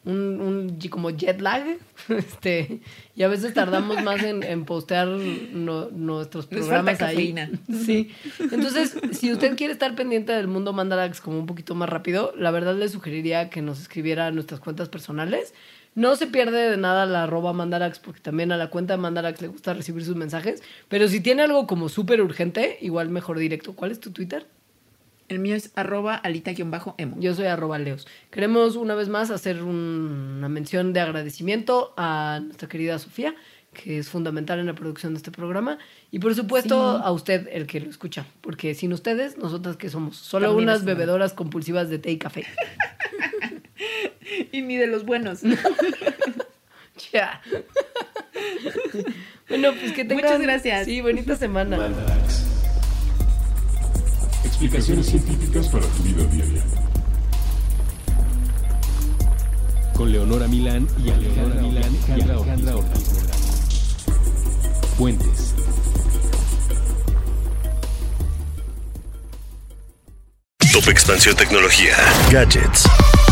un, como jet lag. *laughs* Este, y a veces tardamos más en, en postear no- nuestros programas ahí. Sí. Entonces, si usted quiere estar pendiente del mundo Mandarax como un poquito más rápido, la verdad le sugeriría que nos escribiera a nuestras cuentas personales. No se pierde de nada la arroba Mandarax, porque también a la cuenta de Mandarax le gusta recibir sus mensajes. Pero si tiene algo como súper urgente, igual mejor directo. ¿Cuál es tu Twitter? El mío es arroba alita-emo. Yo soy arroba leos. Queremos una vez más hacer un- una mención de agradecimiento a nuestra querida Sofía, que es fundamental en la producción de este programa. Y por supuesto a usted, el que lo escucha. Porque sin ustedes, nosotras que somos solo También unas bebedoras compulsivas de té y café. *laughs* Y ni de los buenos. *laughs* Ya. *laughs* bueno, pues que tengan... Muchas gracias. Sí, bonita semana. Explicaciones científicas para tu vida diaria. Con Leonora Milán y Alejandra Milán y Alejandra Ortiz. Puentes. Top Expansión Tecnología. Gadgets.